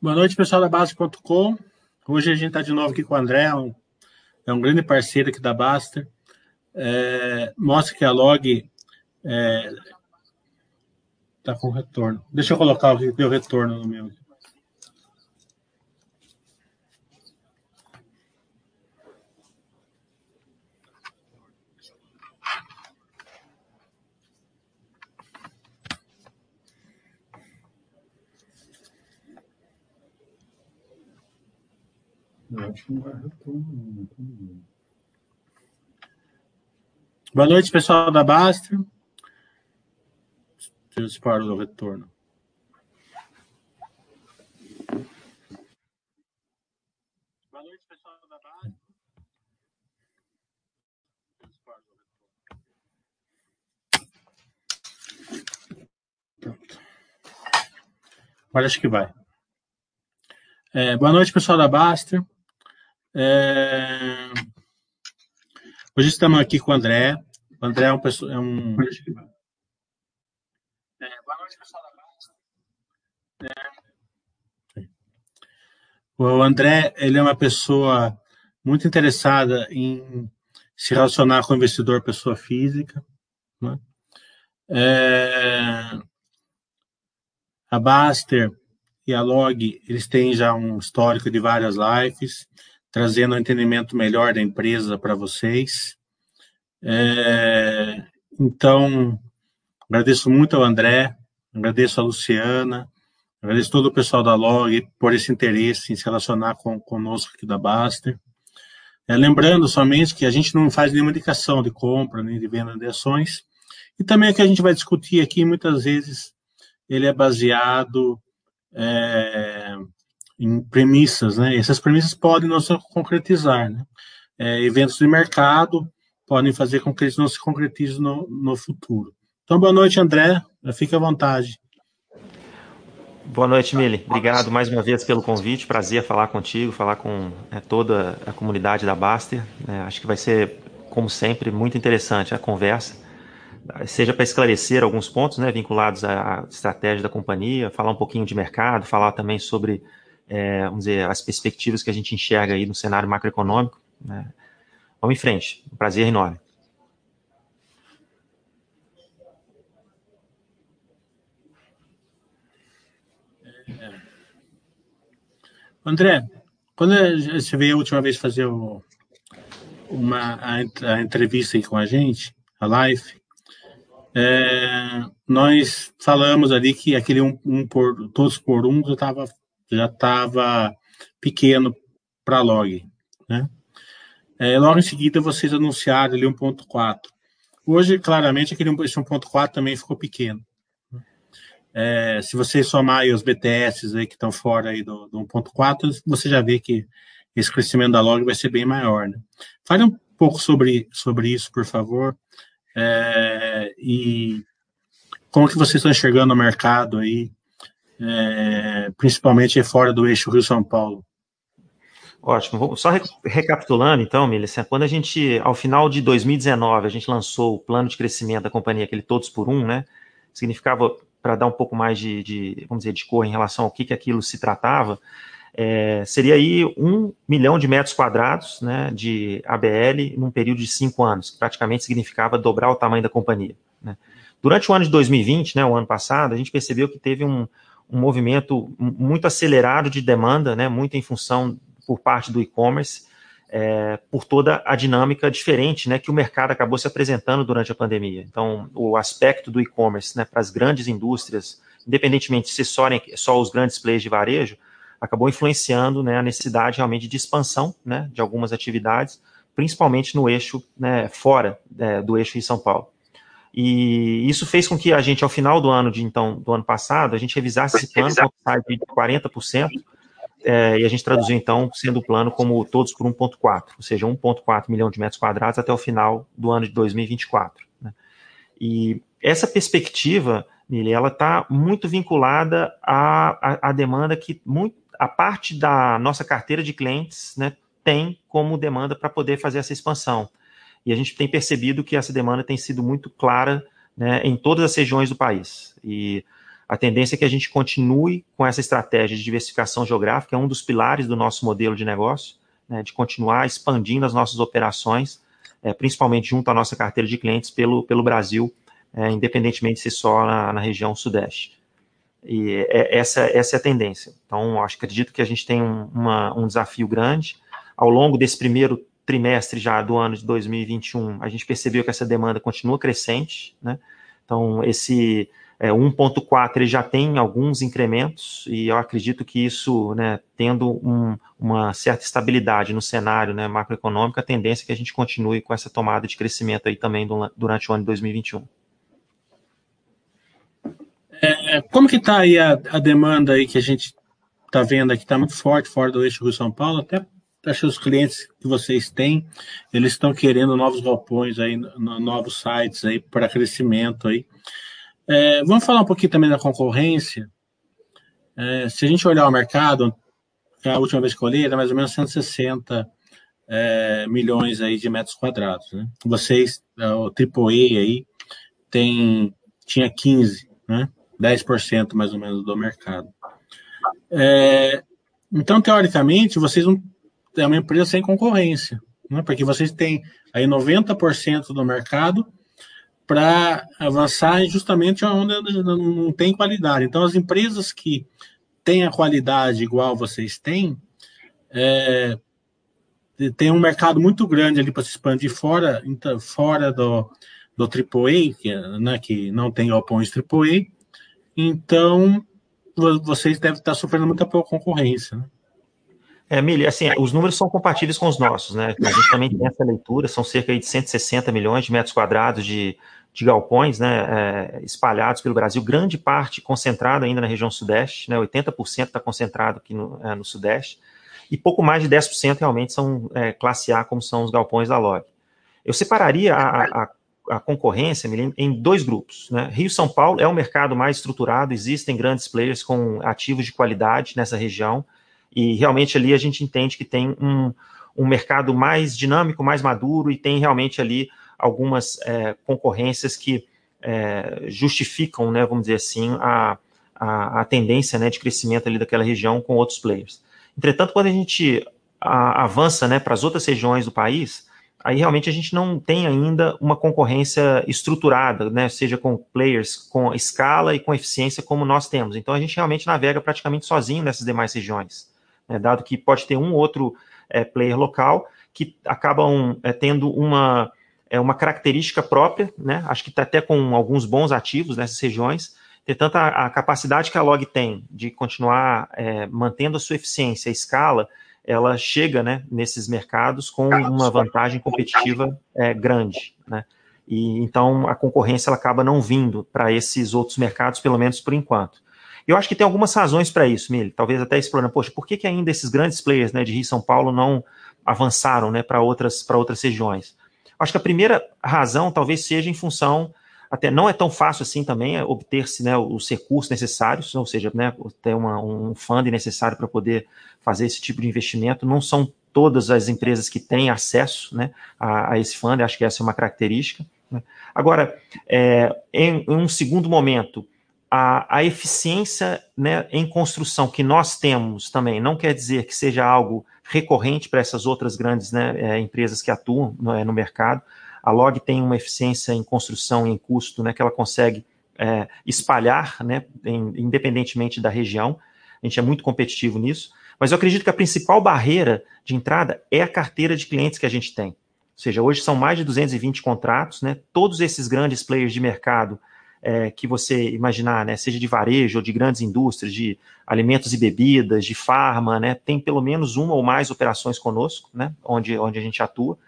Boa noite, pessoal da Base.com. Hoje a gente está de novo aqui com o André, um, é um grande parceiro aqui da Baster. É, mostra que a log está é, tá com retorno. Deixa eu colocar o, o retorno no meu. Eu acho que não vai retorno. Boa noite, pessoal da Basta. Deixa eu disparar o retorno. Boa noite, pessoal da Basta. Pronto. Agora acho que vai. É, boa noite, pessoal da Baster. É... Hoje estamos aqui com o André. O André é, um é um. É, boa noite, pessoal da é... O André ele é uma pessoa muito interessada em se relacionar com o investidor pessoa física. Né? É... A Baster e a Log, eles têm já um histórico de várias lives trazendo um entendimento melhor da empresa para vocês. É, então, agradeço muito ao André, agradeço a Luciana, agradeço todo o pessoal da Log por esse interesse em se relacionar com, conosco aqui da Baster. É, lembrando somente que a gente não faz nenhuma indicação de compra nem de venda de ações, e também o que a gente vai discutir aqui, muitas vezes, ele é baseado é, em premissas, né? Essas premissas podem não se concretizar, né? É, eventos de mercado podem fazer com que eles não se concretizem no, no futuro. Então, boa noite, André. Fique à vontade. Boa noite, Mili. Obrigado mais uma vez pelo convite. Prazer falar contigo, falar com é, toda a comunidade da Baster. É, acho que vai ser, como sempre, muito interessante a conversa, seja para esclarecer alguns pontos né, vinculados à estratégia da companhia, falar um pouquinho de mercado, falar também sobre é, vamos dizer, as perspectivas que a gente enxerga aí no cenário macroeconômico. Né? Vamos em frente, um prazer enorme. É. André, quando você veio a última vez fazer o, uma, a, a, entrevista aí com a gente, a live, é, nós falamos ali que aquele um, um por, todos por um estava já estava pequeno para log, né? É, logo em seguida, vocês anunciaram ali 1.4. Hoje, claramente, aquele esse 1.4 também ficou pequeno. É, se vocês somarem os BTS aí que estão fora aí do, do 1.4, você já vê que esse crescimento da log vai ser bem maior. Né? Fale um pouco sobre, sobre isso, por favor. É, e como que vocês estão enxergando o mercado aí é, principalmente fora do eixo Rio-São Paulo. Ótimo. Só recapitulando, então, Milicia, quando a gente, ao final de 2019, a gente lançou o plano de crescimento da companhia, aquele todos por um, né? Significava, para dar um pouco mais de, de, vamos dizer, de cor em relação ao que, que aquilo se tratava, é, seria aí um milhão de metros quadrados né, de ABL num período de cinco anos, que praticamente significava dobrar o tamanho da companhia. Né? Durante o ano de 2020, né, o ano passado, a gente percebeu que teve um, um movimento muito acelerado de demanda, né, muito em função por parte do e-commerce, é, por toda a dinâmica diferente né, que o mercado acabou se apresentando durante a pandemia. Então, o aspecto do e-commerce né, para as grandes indústrias, independentemente de se só, só os grandes players de varejo, acabou influenciando né, a necessidade realmente de expansão né, de algumas atividades, principalmente no eixo né, fora é, do eixo em São Paulo. E isso fez com que a gente, ao final do ano de então do ano passado, a gente revisasse esse plano com upside de 40%, é, e a gente traduziu então sendo o plano como todos por 1,4, ou seja, 1,4 milhão de metros quadrados até o final do ano de 2024. Né? E essa perspectiva, Nili, ela está muito vinculada à, à, à, demanda que muito, a parte da nossa carteira de clientes né, tem como demanda para poder fazer essa expansão e a gente tem percebido que essa demanda tem sido muito clara né, em todas as regiões do país. E A tendência é que a gente continue com essa estratégia de diversificação geográfica, é um dos pilares do nosso modelo de negócio, né, de continuar expandindo as nossas operações, é, principalmente junto à nossa carteira de clientes pelo, pelo Brasil, é, independentemente se só na, na, região sudeste. E é, essa, essa é a tendência. Então, acho que acredito que a gente tem um, uma, um desafio grande. Ao longo desse primeiro trimestre já do ano de 2021, a gente percebeu que essa demanda continua crescente, né? Então, esse é, 1.4 ele já tem alguns incrementos e eu acredito que isso, né, tendo um, uma certa estabilidade no cenário né, macroeconômico, a tendência é que a gente continue com essa tomada de crescimento aí também do, durante o ano de 2021. É, como que está aí a, a, demanda aí que a gente está vendo aqui, está muito forte fora do eixo Rio-São Paulo, até acho que os clientes que vocês têm, eles estão querendo novos galpões aí, novos sites aí para crescimento aí. É, vamos falar um pouquinho também da concorrência. É, se a gente olhar o mercado, a última vez que eu olhei era mais ou menos 160 é, milhões aí de metros quadrados. Né? Vocês, é, o AAA aí, tem, tinha 15, né? 10% mais ou menos do mercado. É, então, teoricamente, vocês não é uma empresa sem concorrência, né? porque vocês têm aí 90% do mercado para avançar justamente onde não tem qualidade. Então, as empresas que têm a qualidade igual vocês têm, é, tem um mercado muito grande ali para se expandir fora, então, fora do, do AAA, que, né, que não tem galpões AAA. Então, vocês devem estar sofrendo muita concorrência. Né? É, Mili, assim, os números são compatíveis com os nossos, né? A gente também tem essa leitura, são cerca de 160 milhões de metros quadrados de, de galpões né, é, espalhados pelo Brasil, grande parte concentrada ainda na região sudeste, né, 80% está concentrado aqui no, é, no, sudeste, e pouco mais de 10% realmente são é, classe A, como são os galpões da Log. Eu separaria a, a, a concorrência em dois grupos. Né? Rio São Paulo é um mercado mais estruturado, existem grandes players com ativos de qualidade nessa região, e realmente ali a gente entende que tem um, um mercado mais dinâmico, mais maduro, e tem realmente ali algumas é, concorrências que é, justificam, né, vamos dizer assim, a, a, a, tendência né, de crescimento ali daquela região com outros players. Entretanto, quando a gente a, avança né, para as outras regiões do país, aí realmente a gente não tem ainda uma concorrência estruturada, né, seja com players com escala e com eficiência como nós temos. Então a gente realmente navega praticamente sozinho nessas demais regiões, né, dado que pode ter um outro é, player local que acabam é, tendo uma é uma característica própria, né? Acho que está até com alguns bons ativos nessas regiões. Entretanto, a, a capacidade que a Log tem de continuar é, mantendo a sua eficiência, a escala, ela chega né, nesses mercados com uma vantagem competitiva é, grande. Né? E então a concorrência ela acaba não vindo para esses outros mercados, pelo menos por enquanto. Eu acho que tem algumas razões para isso, Mili. Talvez até explorando, poxa, por que, que ainda esses grandes players né, de Rio e São Paulo não avançaram né, para outras, outras regiões? Acho que a primeira razão talvez seja em função, até não é tão fácil assim também é obter-se né, os recursos necessários, ou seja, né, ter uma, um fundo necessário para poder fazer esse tipo de investimento. Não são todas as empresas que têm acesso né, a, a esse fundo, acho que essa é uma característica. Né. Agora, é, em, em um segundo momento, a, a, eficiência né, em construção que nós temos também não quer dizer que seja algo recorrente para essas outras grandes né, é, empresas que atuam no, é, no, mercado. A Log tem uma eficiência em construção e em custo né, que ela consegue é, espalhar, né, em, independentemente da região. A gente é muito competitivo nisso. Mas eu acredito que a principal barreira de entrada é a carteira de clientes que a gente tem. Ou seja, hoje são mais de 220 contratos, né? Todos esses grandes players de mercado é, que você imaginar, né, seja de varejo ou de grandes indústrias, de alimentos e bebidas, de farma, né, tem pelo menos uma ou mais operações conosco, né, onde, onde a gente atua,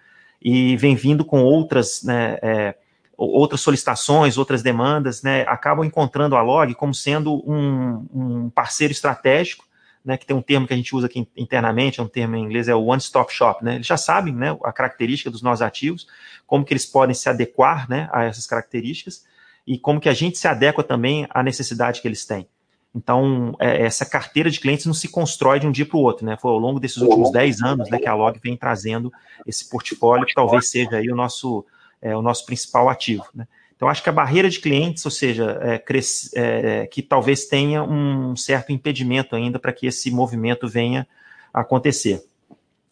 e vem vindo com outras, né, é, outras solicitações, outras demandas, né, acabam encontrando a Log como sendo um, um parceiro estratégico, né, que tem um termo que a gente usa aqui internamente, é um termo em inglês, é o One Stop Shop, né, eles já sabem, né, a característica dos nossos ativos, como que eles podem se adequar, né, a essas características, e como que a gente se adequa também à necessidade que eles têm. Então, é, essa carteira de clientes não se constrói de um dia para o outro, né? Foi ao longo desses últimos 10 anos né, que a Log vem trazendo esse portfólio, que talvez seja aí o nosso, é, o nosso principal ativo. Né? Então, acho que a barreira de clientes, ou seja, é, cresce, é, que talvez tenha um certo impedimento ainda para que esse movimento venha a acontecer.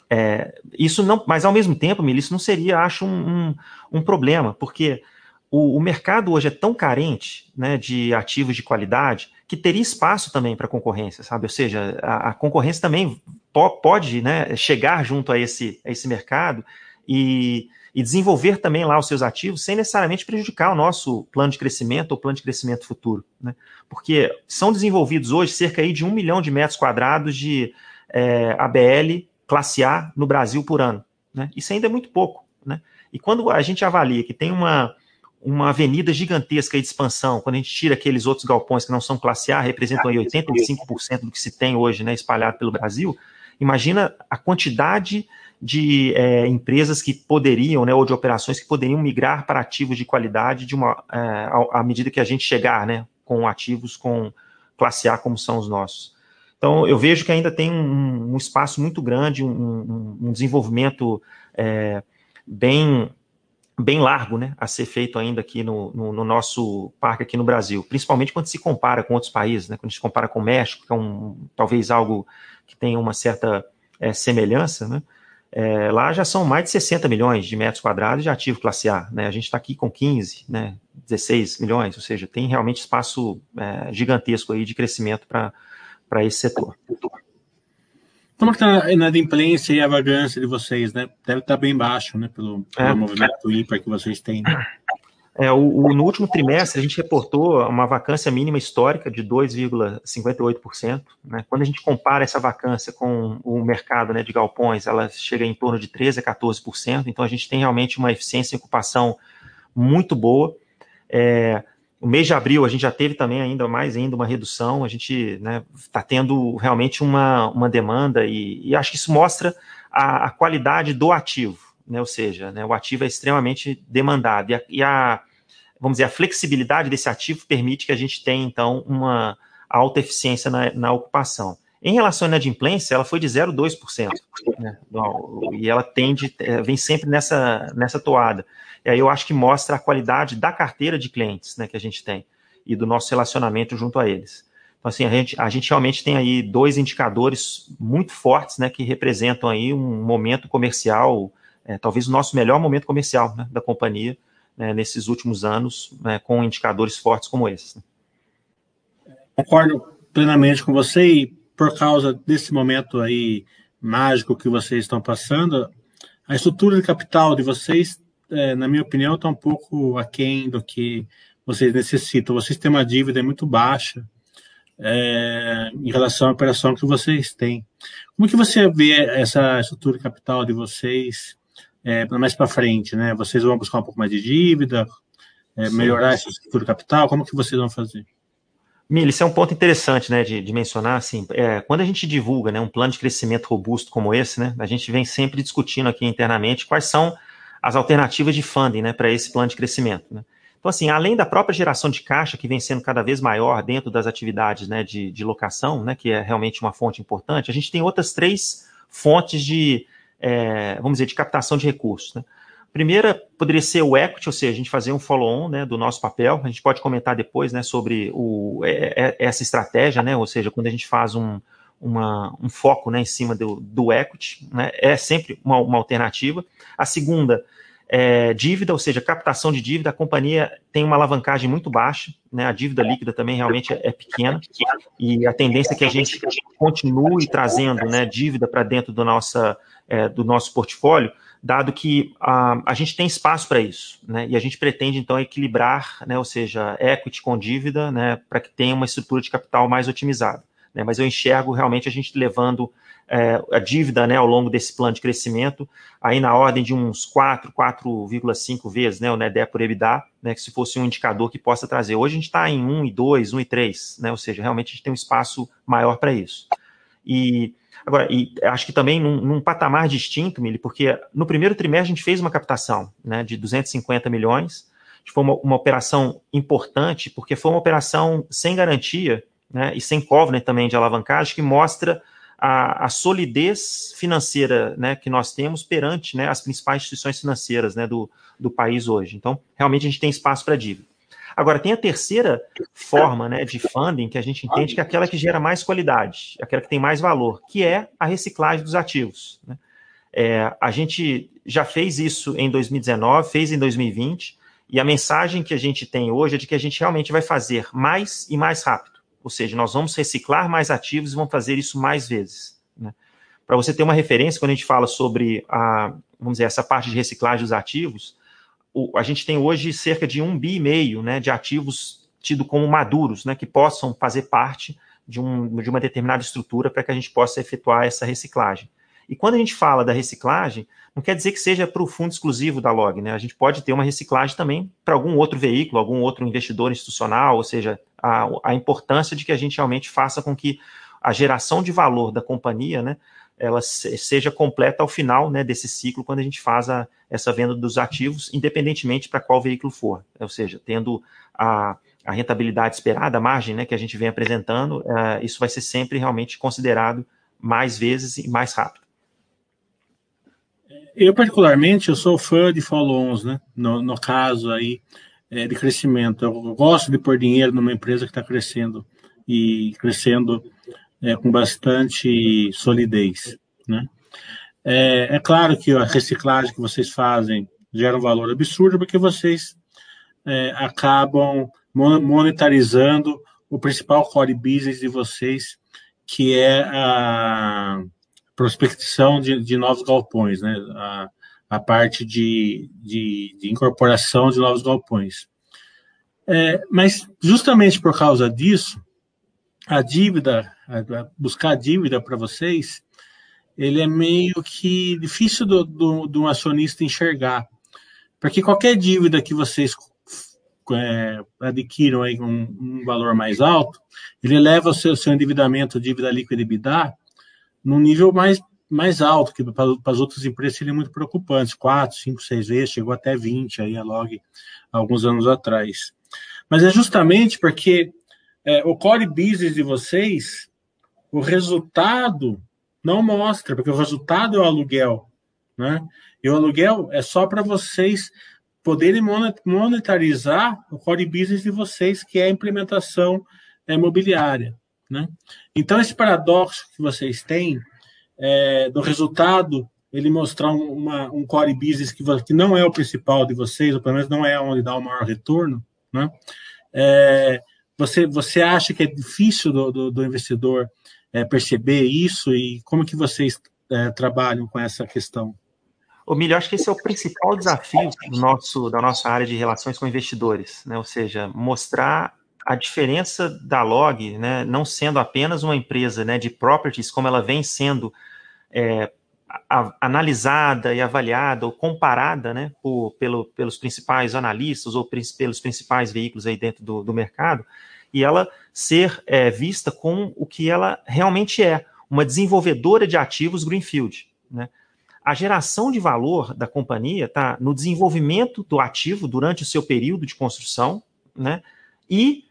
É, isso não, mas ao mesmo tempo, Mili, isso não seria, acho, um, um, um problema, porque o, o, mercado hoje é tão carente né, de ativos de qualidade que teria espaço também para concorrência, sabe? Ou seja, a, a concorrência também po, pode né, chegar junto a esse, a esse mercado e, e, desenvolver também lá os seus ativos sem necessariamente prejudicar o nosso plano de crescimento ou plano de crescimento futuro. Né? Porque são desenvolvidos hoje cerca aí de um milhão de metros quadrados de é, ABL classe A no Brasil por ano. Né? Isso ainda é muito pouco. Né? E quando a gente avalia que tem uma, uma avenida gigantesca de expansão, quando a gente tira aqueles outros galpões que não são classe A, representam aí 85% do que se tem hoje né, espalhado pelo Brasil, imagina a quantidade de é, empresas que poderiam, né, ou de operações que poderiam migrar para ativos de qualidade de uma, é, à medida que a gente chegar né, com ativos com classe A como são os nossos. Então, eu vejo que ainda tem um, um espaço muito grande, um, um desenvolvimento é, bem, bem largo né, a ser feito ainda aqui no, no, no, nosso parque aqui no Brasil, principalmente quando se compara com outros países, né, quando se compara com o México, que é um, talvez algo que tenha uma certa é, semelhança, né, é, lá já são mais de 60 milhões de metros quadrados de ativo classe A. Né? A gente está aqui com 15, né, 16 milhões, ou seja, tem realmente espaço é, gigantesco aí de crescimento para para esse setor. Como está a inadimplência e a vagância de vocês, né? Deve estar tá bem baixo, né? Pelo, pelo é. movimento ímpar que vocês têm. Né? É, o, o, no último trimestre, a gente reportou uma vacância mínima histórica de 2,58%. Né? Quando a gente compara essa vacância com o mercado né, de galpões, ela chega em torno de 13% a 14%. Então, a gente tem realmente uma eficiência em ocupação muito boa. É, o mês de abril a gente já teve também ainda mais ainda uma redução, a gente está né, tá tendo realmente uma, uma demanda e, e acho que isso mostra a, a qualidade do ativo, né, ou seja, né, o ativo é extremamente demandado e a, e a, vamos dizer, a flexibilidade desse ativo permite que a gente tenha então uma alta eficiência na, na ocupação. Em relação à inadimplência, ela foi de 0,2%, né, e ela tende, é, vem sempre nessa, nessa toada. E aí eu acho que mostra a qualidade da carteira de clientes né, que a gente tem e do nosso relacionamento junto a eles. Então, assim, a gente, a gente realmente tem aí dois indicadores muito fortes, né, que representam aí um momento comercial, é, talvez o nosso melhor momento comercial né, da companhia né, nesses últimos anos, né, com indicadores fortes como esses. Né. Concordo plenamente com você e por causa desse momento aí mágico que vocês estão passando, a estrutura de capital de vocês é, na minha opinião, está um pouco aquém do que vocês necessitam. Vocês têm uma dívida muito baixa é, em relação à operação que vocês têm. Como que você vê essa estrutura de capital de vocês é, mais para frente? Né? Vocês vão buscar um pouco mais de dívida, é, melhorar essa estrutura de capital? Como que vocês vão fazer? Mili, isso é um ponto interessante, né, de, de mencionar, assim, é, quando a gente divulga, né, um plano de crescimento robusto como esse, né, a gente vem sempre discutindo aqui internamente quais são as alternativas de funding né, para esse plano de crescimento. Né? Então, assim, além da própria geração de caixa, que vem sendo cada vez maior dentro das atividades né, de, de locação, né, que é realmente uma fonte importante, a gente tem outras três fontes de, é, vamos dizer, de captação de recursos. Né? Primeira poderia ser o equity, ou seja, a gente fazer um follow-on né, do nosso papel. A gente pode comentar depois né, sobre o, é, é, essa estratégia, né, ou seja, quando a gente faz um, uma, um foco né, em cima do, do equity, né, é sempre uma, uma alternativa. A segunda é dívida, ou seja, captação de dívida. A companhia tem uma alavancagem muito baixa, né, a dívida líquida também realmente é, pequena, e a tendência é que a gente continue trazendo né, dívida para dentro do, nossa, é, do nosso portfólio, dado que a, a gente tem espaço para isso, né, e a gente pretende então equilibrar, né, ou seja, equity com dívida, né, para que tenha uma estrutura de capital mais otimizada né, mas eu enxergo realmente a gente levando é, a dívida né, ao longo desse plano de crescimento, aí na ordem de uns 4, 4,5 vezes né, o NEDE por EBITDA, né, que se fosse um indicador que possa trazer. Hoje a gente está em 1 e 2, 1 e 3, né, ou seja, realmente a gente tem um espaço maior para isso. E agora, e acho que também num, num patamar distinto, Mili, porque no primeiro trimestre a gente fez uma captação né, de 250 milhões, foi uma, uma operação importante, porque foi uma operação sem garantia, né, e sem covenant também de alavancagem, que mostra a, a solidez financeira né, que nós temos perante né, as principais instituições financeiras né, do, do país hoje. Então, realmente a gente tem espaço para dívida. Agora, tem a terceira forma né, de funding que a gente entende que é aquela que gera mais qualidade, aquela que tem mais valor, que é a reciclagem dos ativos. Né? É, a gente já fez isso em 2019, fez em 2020, e a mensagem que a gente tem hoje é de que a gente realmente vai fazer mais e mais rápido. Ou seja, nós vamos reciclar mais ativos e vamos fazer isso mais vezes. Né? Para você ter uma referência, quando a gente fala sobre a, vamos dizer, essa parte de reciclagem dos ativos, o, a gente tem hoje cerca de um bi e meio né, de ativos tido como maduros, né, que possam fazer parte de, um, de uma determinada estrutura para que a gente possa efetuar essa reciclagem. E quando a gente fala da reciclagem, não quer dizer que seja para o fundo exclusivo da Log, né? A gente pode ter uma reciclagem também para algum outro veículo, algum outro investidor institucional, ou seja, a, a importância de que a gente realmente faça com que a geração de valor da companhia, né, ela seja completa ao final né, desse ciclo, quando a gente faz a, essa venda dos ativos, independentemente para qual veículo for. Ou seja, tendo a, a rentabilidade esperada, a margem né, que a gente vem apresentando, uh, isso vai ser sempre realmente considerado mais vezes e mais rápido. Eu, particularmente, eu sou fã de follow-ons, né? No, no, caso aí é, de crescimento. Eu gosto de pôr dinheiro numa empresa que está crescendo e crescendo é, com bastante solidez, né? É, é, claro que a reciclagem que vocês fazem gera um valor absurdo, porque vocês é, acabam monetarizando o principal core business de vocês, que é a prospecção de, de novos galpões, né? A, a parte de, de, de, incorporação de novos galpões. É, mas justamente por causa disso, a dívida, a, buscar dívida para vocês, ele é meio que difícil do, do, do um acionista enxergar. Porque qualquer dívida que vocês é, adquiram aí um, um, valor mais alto, ele leva o seu, seu endividamento, dívida líquida e num nível mais, mais alto, que para, as outras empresas seria muito preocupante, 4, 5, 6 vezes, chegou até 20 aí a log alguns anos atrás. Mas é justamente porque é, o core business de vocês, o resultado não mostra, porque o resultado é o aluguel, né? E o aluguel é só para vocês poderem monetarizar o core business de vocês, que é a implementação é, imobiliária. Né? Então, esse paradoxo que vocês têm é, do resultado, ele mostrar uma, um core business que, que não é o principal de vocês, ou pelo menos não é onde dá o maior retorno, né? É, você, você acha que é difícil do, do, do investidor é, perceber isso e como que vocês é, trabalham com essa questão? O Milho, acho que esse é o principal desafio do nosso, da nossa área de relações com investidores, né? ou seja, mostrar a diferença da Log, né, não sendo apenas uma empresa né, de properties, como ela vem sendo é, a, analisada e avaliada ou comparada né, por, pelo, pelos principais analistas ou pelos principais veículos aí dentro do, do mercado, e ela ser é, vista com o que ela realmente é, uma desenvolvedora de ativos Greenfield. Né? A geração de valor da companhia está no desenvolvimento do ativo durante o seu período de construção, né? E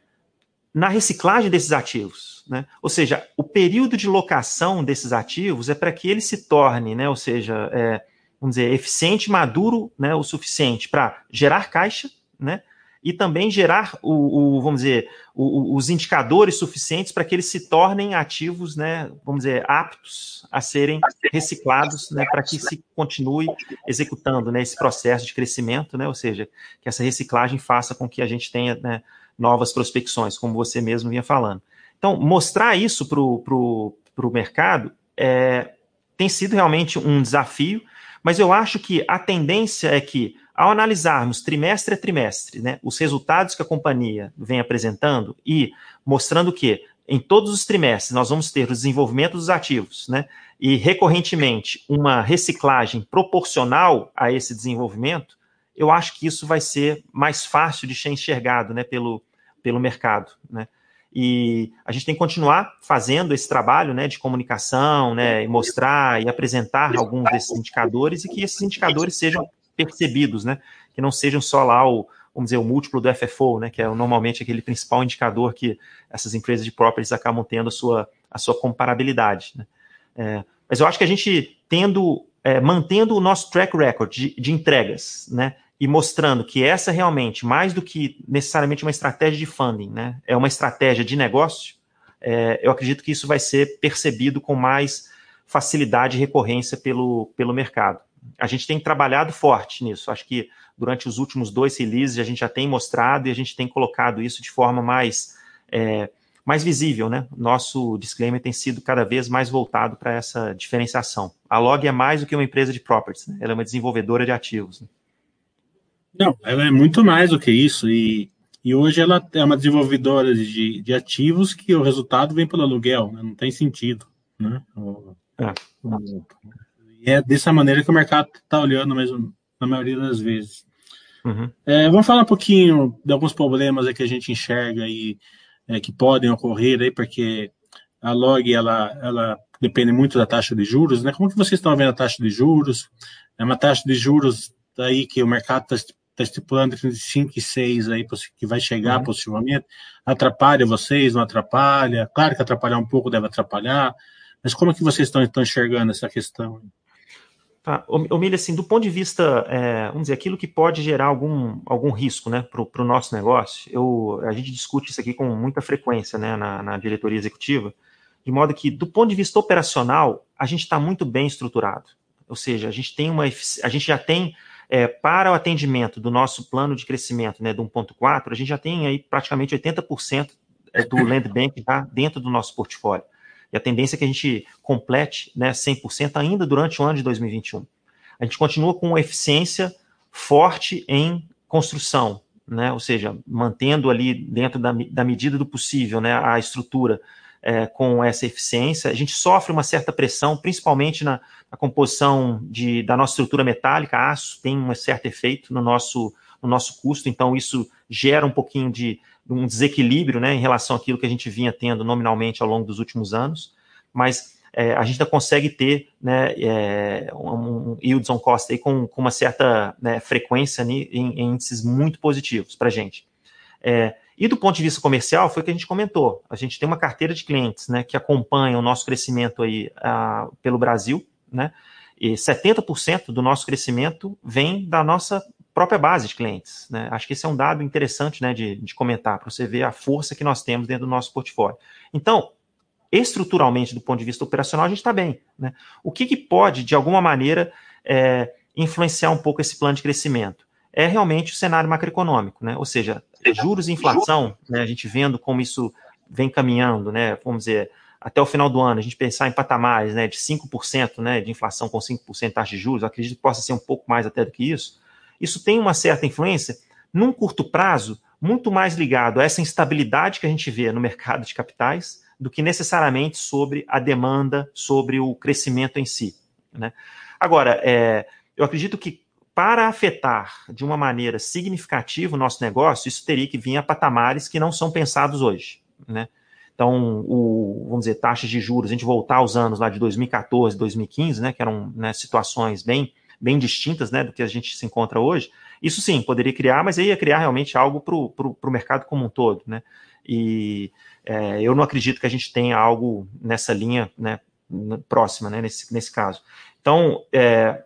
na reciclagem desses ativos. Né? Ou seja, o período de locação desses ativos é para que ele se torne, né, ou seja, é, vamos dizer, eficiente, maduro né, o suficiente para gerar caixa, né, e também gerar o, o vamos dizer, o, os indicadores suficientes para que eles se tornem ativos, né, vamos dizer, aptos a serem reciclados, né, para que se continue executando, né, esse processo de crescimento, né, ou seja, que essa reciclagem faça com que a gente tenha, né, novas prospecções, como você mesmo vinha falando. Então, mostrar isso para o mercado é, tem sido realmente um desafio, mas eu acho que a tendência é que, ao analisarmos trimestre a trimestre né, os resultados que a companhia vem apresentando e mostrando que em todos os trimestres nós vamos ter o desenvolvimento dos ativos, né, e recorrentemente uma reciclagem proporcional a esse desenvolvimento, eu acho que isso vai ser mais fácil de ser enxergado né, pelo, pelo mercado. Né? E a gente tem que continuar fazendo esse trabalho né, de comunicação, né, e mostrar e apresentar alguns desses indicadores e que esses indicadores sejam percebidos, né, que não sejam só lá o, vamos dizer, o múltiplo do FFO, né, que é normalmente aquele principal indicador que essas empresas de properties acabam tendo a sua, a sua comparabilidade. Né. É, mas eu acho que a gente tendo, é, mantendo o nosso track record de, de entregas, né? E mostrando que essa realmente, mais do que necessariamente uma estratégia de funding, né? É uma estratégia de negócio, é, eu acredito que isso vai ser percebido com mais facilidade e recorrência pelo, pelo mercado. A gente tem trabalhado forte nisso. Acho que durante os últimos dois releases a gente já tem mostrado e a gente tem colocado isso de forma mais, é, mais visível. Né? Nosso disclaimer tem sido cada vez mais voltado para essa diferenciação. A Log é mais do que uma empresa de properties, né? ela é uma desenvolvedora de ativos. Né? Não, ela é muito mais do que isso. E, e hoje ela é uma desenvolvedora de, de ativos que o resultado vem pelo aluguel, né? não tem sentido. Né? O, é. E é dessa maneira que o mercado está olhando mesmo, na maioria das vezes. Uhum. É, vamos falar um pouquinho de alguns problemas que a gente enxerga aí, é, que podem ocorrer aí, porque a log ela, ela depende muito da taxa de juros, né? Como que vocês estão vendo a taxa de juros? É uma taxa de juros aí que o mercado está tá estipulando entre 5 e 6 aí, que vai chegar uhum. possivelmente. Atrapalha vocês, não atrapalha? Claro que atrapalhar um pouco deve atrapalhar, mas como é que vocês estão, estão enxergando essa questão? Tá. O Milha, assim, do ponto de vista, é, vamos dizer, aquilo que pode gerar algum, algum risco né, para o nosso negócio, eu, a gente discute isso aqui com muita frequência né, na, na diretoria executiva, de modo que, do ponto de vista operacional, a gente está muito bem estruturado. Ou seja, a gente tem uma a gente já tem é, para o atendimento do nosso plano de crescimento né, do 1.4, a gente já tem aí praticamente 80% é, do land bank dentro do nosso portfólio. E a tendência é que a gente complete né, 100% ainda durante o ano de 2021. A gente continua com eficiência forte em construção, né? ou seja, mantendo ali dentro da, da medida do possível né, a estrutura é, com essa eficiência. A gente sofre uma certa pressão, principalmente na, na, composição de, da nossa estrutura metálica. Aço tem um certo efeito no nosso, no nosso custo, então isso gera um pouquinho de um desequilíbrio né, em relação àquilo que a gente vinha tendo nominalmente ao longo dos últimos anos, mas é, a gente ainda consegue ter né, é, um, um yields on cost aí com, com uma certa né, frequência em, em, índices muito positivos para a gente. É, e do ponto de vista comercial, foi o que a gente comentou. A gente tem uma carteira de clientes né, que acompanha o nosso crescimento aí, uh, pelo Brasil, né? E 70% do nosso crescimento vem da nossa própria base de clientes. Né? Acho que esse é um dado interessante né, de, de comentar, para você ver a força que nós temos dentro do nosso portfólio. Então, estruturalmente, do ponto de vista operacional, a gente está bem. Né? O que, que, pode, de alguma maneira, é, influenciar um pouco esse plano de crescimento? É realmente o cenário macroeconômico, né? ou seja, juros e inflação, né, a gente vendo como isso vem caminhando, né, vamos dizer, até o final do ano, a gente pensar em patamares né, de 5% né, de inflação com 5% de taxa de juros, acredito que possa ser um pouco mais até do que isso, isso tem uma certa influência, num curto prazo, muito mais ligado a essa instabilidade que a gente vê no mercado de capitais do que necessariamente sobre a demanda, sobre o crescimento em si. Né? Agora, é, eu acredito que para afetar de uma maneira significativa o nosso negócio, isso teria que vir a patamares que não são pensados hoje. Né? Então, o, vamos dizer, taxas de juros, a gente voltar aos anos lá de 2014, 2015, né, que eram né, situações bem bem distintas né, do que a gente se encontra hoje, isso sim, poderia criar, mas aí ia criar realmente algo para o mercado como um todo. Né? E é, eu não acredito que a gente tenha algo nessa linha né, próxima, né, nesse, nesse caso. Então, é,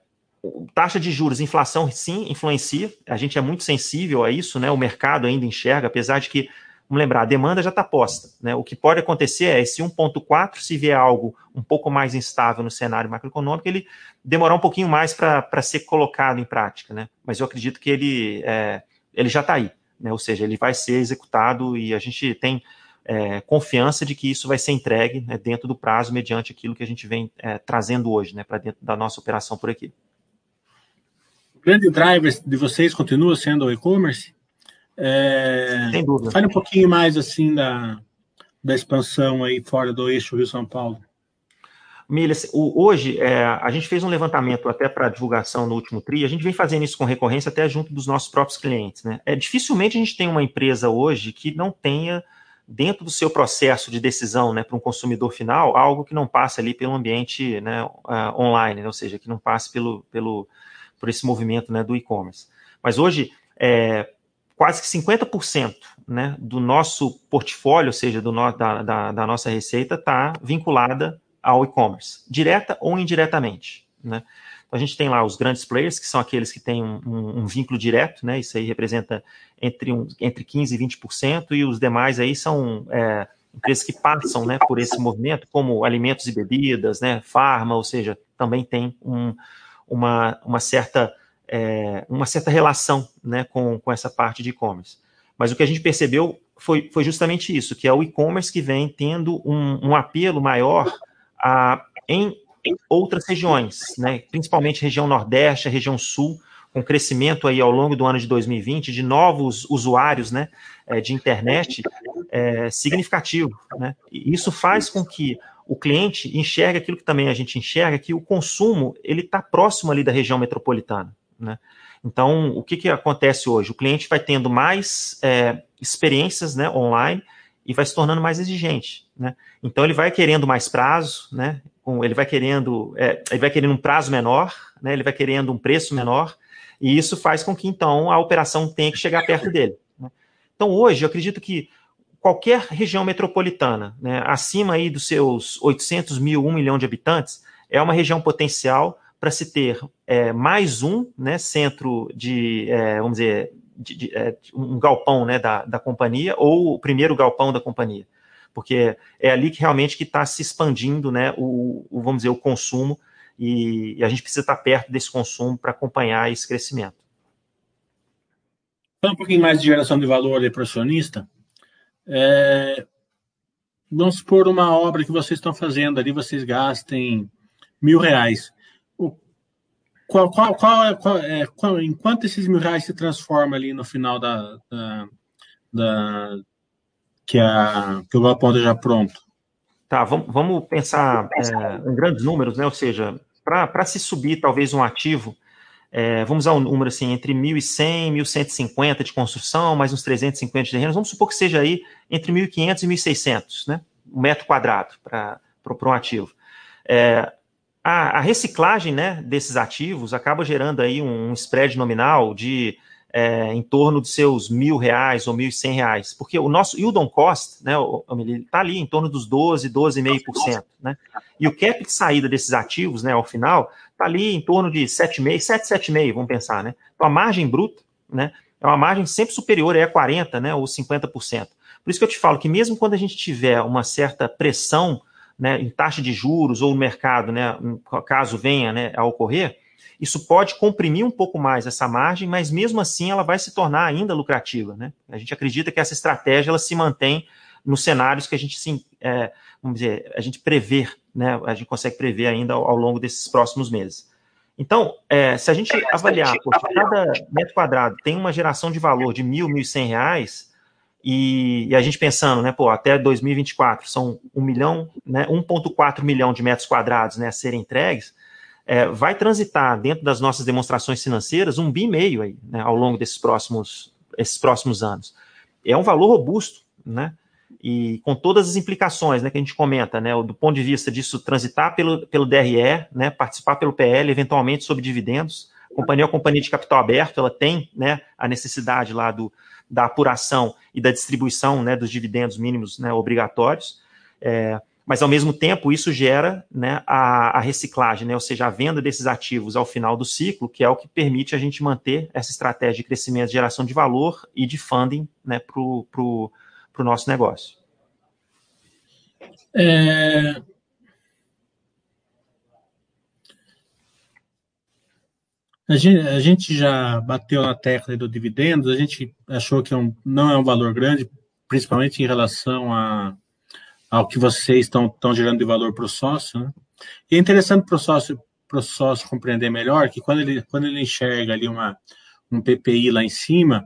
taxa de juros, inflação sim influencia, a gente é muito sensível a isso, né? O mercado ainda enxerga, apesar de que Vamos lembrar, a demanda já está posta. Né? O que pode acontecer é esse 1,4, se vier algo um pouco mais instável no cenário macroeconômico, ele demorar um pouquinho mais para ser colocado em prática. Né? Mas eu acredito que ele, é, ele já está aí. Né? Ou seja, ele vai ser executado e a gente tem é, confiança de que isso vai ser entregue né, dentro do prazo, mediante aquilo que a gente vem é, trazendo hoje né, para dentro da nossa operação por aqui. Grande driver de vocês continua sendo o e-commerce? É, Sem dúvida. Fale um pouquinho mais assim da, da expansão aí fora do eixo Rio-São Paulo. Milha, hoje é, a gente fez um levantamento até para divulgação no último TRI, a gente vem fazendo isso com recorrência até junto dos nossos próprios clientes. Né? É, dificilmente a gente tem uma empresa hoje que não tenha, dentro do seu processo de decisão né, para um consumidor final, algo que não passe ali pelo ambiente né, uh, online, né? ou seja, que não passe pelo, pelo, por esse movimento né, do e-commerce. Mas hoje, é, quase que 50% né, do nosso portfólio, ou seja, do no, da, da, da, nossa receita, está vinculada ao e-commerce, direta ou indiretamente. Né? Então, a gente tem lá os grandes players, que são aqueles que têm um, um, um vínculo direto, né? isso aí representa entre, um, entre 15% e 20%, e os demais aí são é, empresas que passam né, por esse movimento, como alimentos e bebidas, né, farma, ou seja, também tem um, uma, uma, certa, é, uma certa relação né, com, com essa parte de e-commerce. Mas o que a gente percebeu foi, foi justamente isso, que é o e-commerce que vem tendo um, um apelo maior a, em, outras regiões, né, principalmente região Nordeste, região Sul, com crescimento aí ao longo do ano de 2020 de novos usuários né, é, de internet é, significativo. Né? Isso faz com que o cliente enxergue aquilo que também a gente enxerga, que o consumo ele está próximo ali da região metropolitana. Né? Então, o que, que acontece hoje? O cliente vai tendo mais é, experiências né, online e vai se tornando mais exigente. Né? Então, ele vai querendo mais prazo, né? ele vai querendo, é, ele vai querendo um prazo menor, né? ele vai querendo um preço menor, e isso faz com que, então, a operação tenha que chegar perto dele. Né? Então, hoje, eu acredito que qualquer região metropolitana, né, acima aí dos seus 800 mil, 1 milhão de habitantes, é uma região potencial para se ter é, mais um né, centro de, é, vamos dizer, de, de, é, um galpão né, da, da companhia, ou o primeiro galpão da companhia. Porque é ali que realmente que está se expandindo né, o, o, vamos dizer, o consumo e, e a gente precisa estar perto desse consumo para acompanhar esse crescimento. Fala um pouquinho mais de geração de valor para o acionista. É, vamos supor uma obra que vocês estão fazendo ali, vocês gastem mil reais. O, qual, qual, qual, qual, é, qual, enquanto esses mil reais se transforma ali no final da, da, da que, a, que o galpão já pronto? Tá, vamos, vamos pensar é, em grandes números, né? Ou seja, para se subir talvez um ativo, é, vamos usar um número assim, entre 1.100 e 1.150 de construção, mais uns 350 de terrenos, vamos supor que seja aí entre 1.500 e 1.600, né? Um metro quadrado para um ativo. É, a, a, reciclagem né, desses ativos acaba gerando aí um, um spread nominal de é, em torno dos seus mil reais ou mil e cem reais, porque o nosso yield on cost, né, está ali em torno dos 12, 12,5%, né, e o cap de saída desses ativos, né, ao final, está ali em torno de 7,5%, 7, 7,5%, vamos pensar, né, então a margem bruta, né, é uma margem sempre superior a 40%, né, ou 50%. Por isso que eu te falo que mesmo quando a gente tiver uma certa pressão, né, em taxa de juros ou no mercado, né, caso venha, né, a ocorrer, isso pode comprimir um pouco mais essa margem, mas mesmo assim ela vai se tornar ainda lucrativa. Né? A gente acredita que essa estratégia ela se mantém nos cenários que a gente sim, é, vamos dizer, a gente prevê, né? A gente consegue prever ainda ao, ao longo desses próximos meses. Então, é, se a gente avaliar, poxa, cada metro quadrado tem uma geração de valor de mil, mil e cem reais, e, e, a gente pensando, né, pô, até 2024 são um milhão, né, 1,4 milhão de metros quadrados né, a serem entregues, é, vai transitar dentro das nossas demonstrações financeiras um bi meio aí, né, ao longo desses próximos, esses próximos anos. É um valor robusto, né? E com todas as implicações né, que a gente comenta, né, do ponto de vista disso transitar pelo, pelo DRE, né, participar pelo PL, eventualmente sob dividendos. A companhia é uma companhia de capital aberto, ela tem né, a necessidade lá do, da apuração e da distribuição né, dos dividendos mínimos né, obrigatórios. É, mas ao mesmo tempo isso gera né, a, a, reciclagem, né, ou seja, a venda desses ativos ao final do ciclo, que é o que permite a gente manter essa estratégia de crescimento, geração de valor e de funding né, para o nosso negócio. É... A gente, a gente, já bateu na tecla do dividendos, a gente achou que é um, não é um valor grande, principalmente em relação a ao que vocês estão, estão gerando de valor para o sócio. Né? E é interessante para o sócio, o sócio compreender melhor que quando ele, quando ele enxerga ali uma, um PPI lá em cima,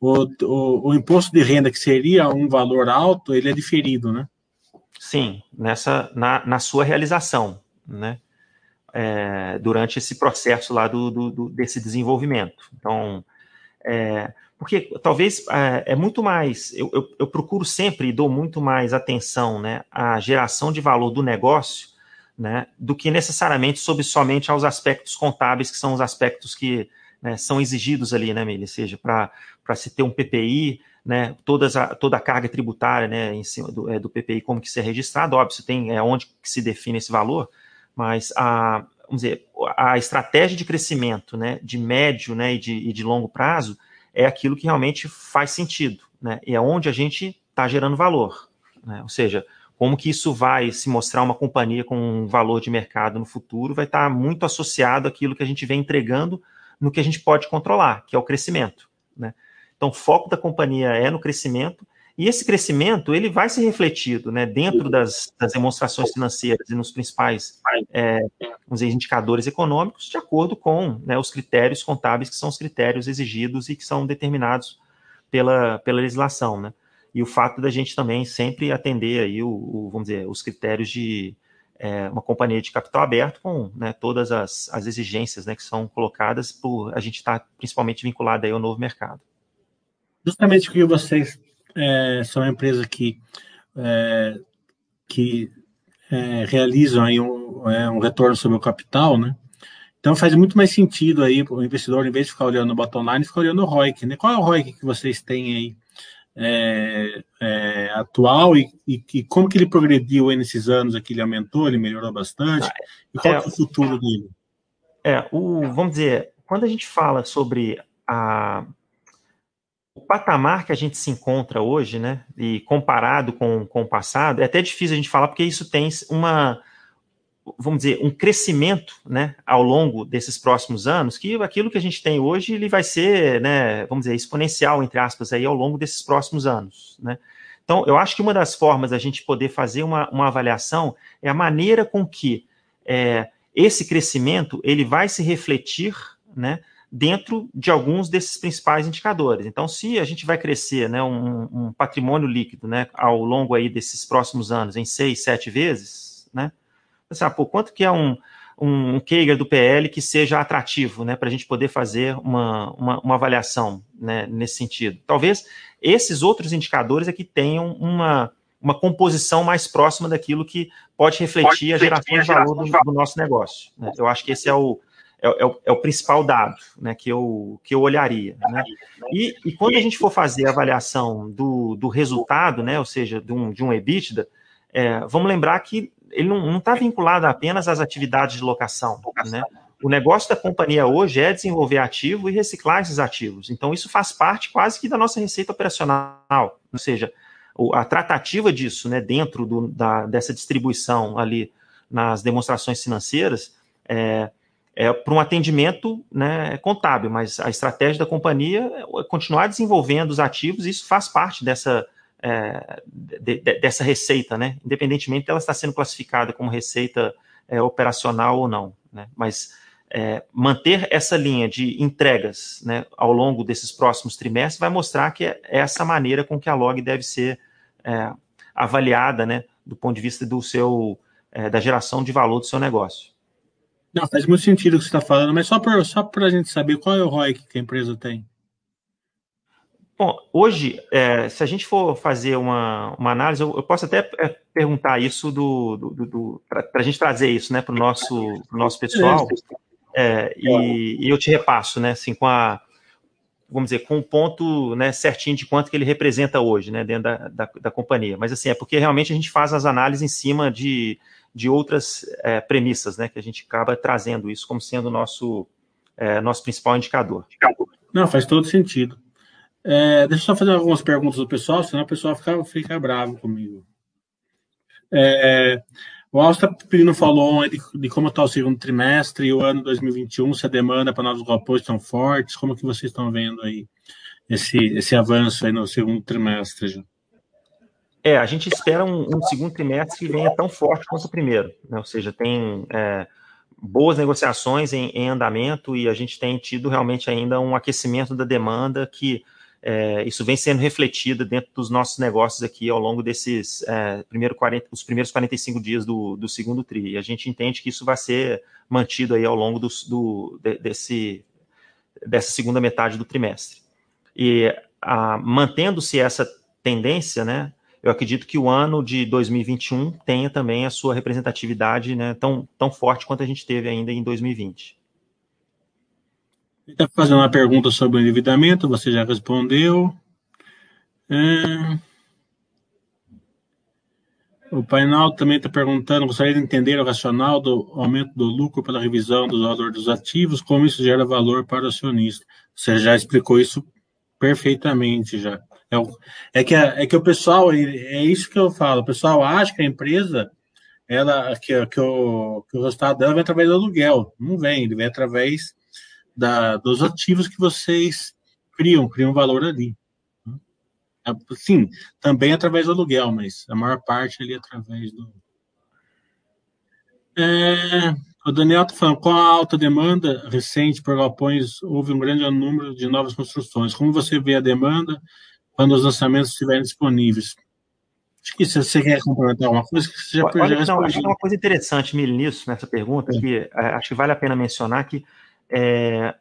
o, o, o imposto de renda que seria um valor alto, ele é diferido, né? Sim, nessa, na, na sua realização, né? É, durante esse processo lá do, do, do desse desenvolvimento. Então, é, porque talvez é, é muito mais, eu, eu, eu, procuro sempre e dou muito mais atenção né, à geração de valor do negócio, né, do que necessariamente sobre somente aos aspectos contábeis, que são os aspectos que né, são exigidos ali, né, Mili? Seja para para se ter um PPI, né, todas a, toda a carga tributária né, em cima do, é, do PPI, como que ser registrado, óbvio, tem é, onde que se define esse valor, mas a, vamos dizer, a estratégia de crescimento né, de médio né, e, de, e de longo prazo é aquilo que realmente faz sentido, né, e é onde a gente está gerando valor. Né, ou seja, como que isso vai se mostrar uma companhia com um valor de mercado no futuro, vai estar tá muito associado àquilo que a gente vem entregando no que a gente pode controlar, que é o crescimento. Né? Então, o foco da companhia é no crescimento, e esse crescimento ele vai ser refletido né, dentro das, das demonstrações financeiras e nos principais é, dizer, indicadores econômicos, de acordo com né, os critérios contábeis, que são os critérios exigidos e que são determinados pela, pela legislação. Né? E o fato da gente também sempre atender aí o, o vamos dizer, os critérios de é, uma companhia de capital aberto com né, todas as, as exigências né, que são colocadas por a gente estar tá principalmente vinculado aí ao novo mercado. Justamente porque vocês é, são uma empresa que, é, que é, realizam aí um, é, um retorno sobre o capital, né? Então faz muito mais sentido aí o investidor, em vez de ficar olhando o bottom line, ficar olhando o ROIC, né? Qual é o ROIC que vocês têm aí é, é, atual e, e, e, como que ele progrediu nesses anos aqui? Ele aumentou, ele melhorou bastante? E qual é, é o futuro dele? É, o, vamos dizer, quando a gente fala sobre a, o patamar que a gente se encontra hoje, né, e comparado com, com o passado, é até difícil a gente falar porque isso tem uma, vamos dizer, um crescimento, né, ao longo desses próximos anos, que aquilo que a gente tem hoje, ele vai ser, né, vamos dizer, exponencial, entre aspas, aí ao longo desses próximos anos, né. Então, eu acho que uma das formas da gente poder fazer uma, uma avaliação é a maneira com que é, esse crescimento, ele vai se refletir, né, dentro de alguns desses principais indicadores. Então, se a gente vai crescer né, um, um patrimônio líquido né, ao longo aí desses próximos anos em seis, sete vezes, né, Assim, ah, pô, quanto que é um, um Keiger do PL que seja atrativo, né, para a gente poder fazer uma, uma, uma, avaliação né, nesse sentido. Talvez esses outros indicadores aqui tenham uma, uma composição mais próxima daquilo que pode refletir pode a geração de valor do, do nosso negócio. Né? Eu acho que esse é o, é, é, o, é, o, principal dado né, que, eu, que eu olharia. Né? E, e, quando a gente for fazer a avaliação do, do resultado, né, ou seja, de um, de um EBITDA, é, vamos lembrar que ele não está vinculado apenas às atividades de locação. Né? O negócio da companhia hoje é desenvolver ativo e reciclar esses ativos. Então, isso faz parte quase que da nossa receita operacional. Ou seja, a tratativa disso né, dentro do, da, dessa distribuição ali nas demonstrações financeiras é, é para um atendimento né, contábil, mas a estratégia da companhia é continuar desenvolvendo os ativos, e isso faz parte dessa, é, de, de, dessa receita, né? Independentemente dela estar sendo classificada como receita é, operacional ou não, né? Mas é, manter essa linha de entregas né, ao longo desses próximos trimestres vai mostrar que é essa maneira com que a log deve ser é, avaliada, né, do ponto de vista do seu é, da geração de valor do seu negócio. Não, faz muito sentido o que você está falando, mas só para só a gente saber qual é o ROI que a empresa tem. Bom, hoje, é, se a gente for fazer uma, uma análise, eu, eu posso até é, perguntar isso do, do, do para a gente trazer isso né, para o nosso, nosso pessoal, é, e, e, eu te repasso, né, assim, com a, vamos dizer, com o ponto né, certinho de quanto que ele representa hoje, né, dentro da, da, da, companhia. Mas, assim, é porque realmente a gente faz as análises em cima de, de outras é, premissas, né, que a gente acaba trazendo isso como sendo o nosso, é, nosso principal indicador. Não, faz todo sentido. É, deixa eu só fazer algumas perguntas do pessoal, senão o pessoal fica, fica bravo comigo. É, o Alsta Pino falou de, de como está o segundo trimestre e o ano 2021, se a demanda para novos galpões estão fortes, como que vocês estão vendo aí esse, esse avanço aí no segundo trimestre? Já? É, a gente espera um, um, segundo trimestre que venha tão forte quanto o primeiro, né? ou seja, tem é, boas negociações em, em andamento e a gente tem tido realmente ainda um aquecimento da demanda que é, isso vem sendo refletido dentro dos nossos negócios aqui ao longo desses é, primeiro 40, os primeiros 45 dias do, do segundo TRI. E a gente entende que isso vai ser mantido aí ao longo do, do desse, dessa segunda metade do trimestre. E mantendo-se essa tendência, né, eu acredito que o ano de 2021 tenha também a sua representatividade né, tão, tão forte quanto a gente teve ainda em 2020. Está fazendo uma pergunta sobre o endividamento, você já respondeu. É... O painel também está perguntando, gostaria de entender o racional do aumento do lucro pela revisão do valor dos ativos, como isso gera valor para o acionista. Você já explicou isso perfeitamente já. É, é, que, é que o pessoal, é isso que eu falo, o pessoal acha que a empresa, ela, que, que, o, que o resultado dela vem através do aluguel. Não vem, ele vem através da, dos ativos que vocês criam, criam valor ali. Sim, também através do aluguel, mas a maior parte ali é através do. É, o Daniel está falando, com a alta demanda recente por galpões, houve um grande número de novas construções. Como você vê a demanda quando os lançamentos estiverem disponíveis? Acho que se você quer complementar alguma coisa, que você já, Olha, não, acho que é uma coisa interessante, Mili, nisso, nessa pergunta, é. que é, acho que vale a pena mencionar que é,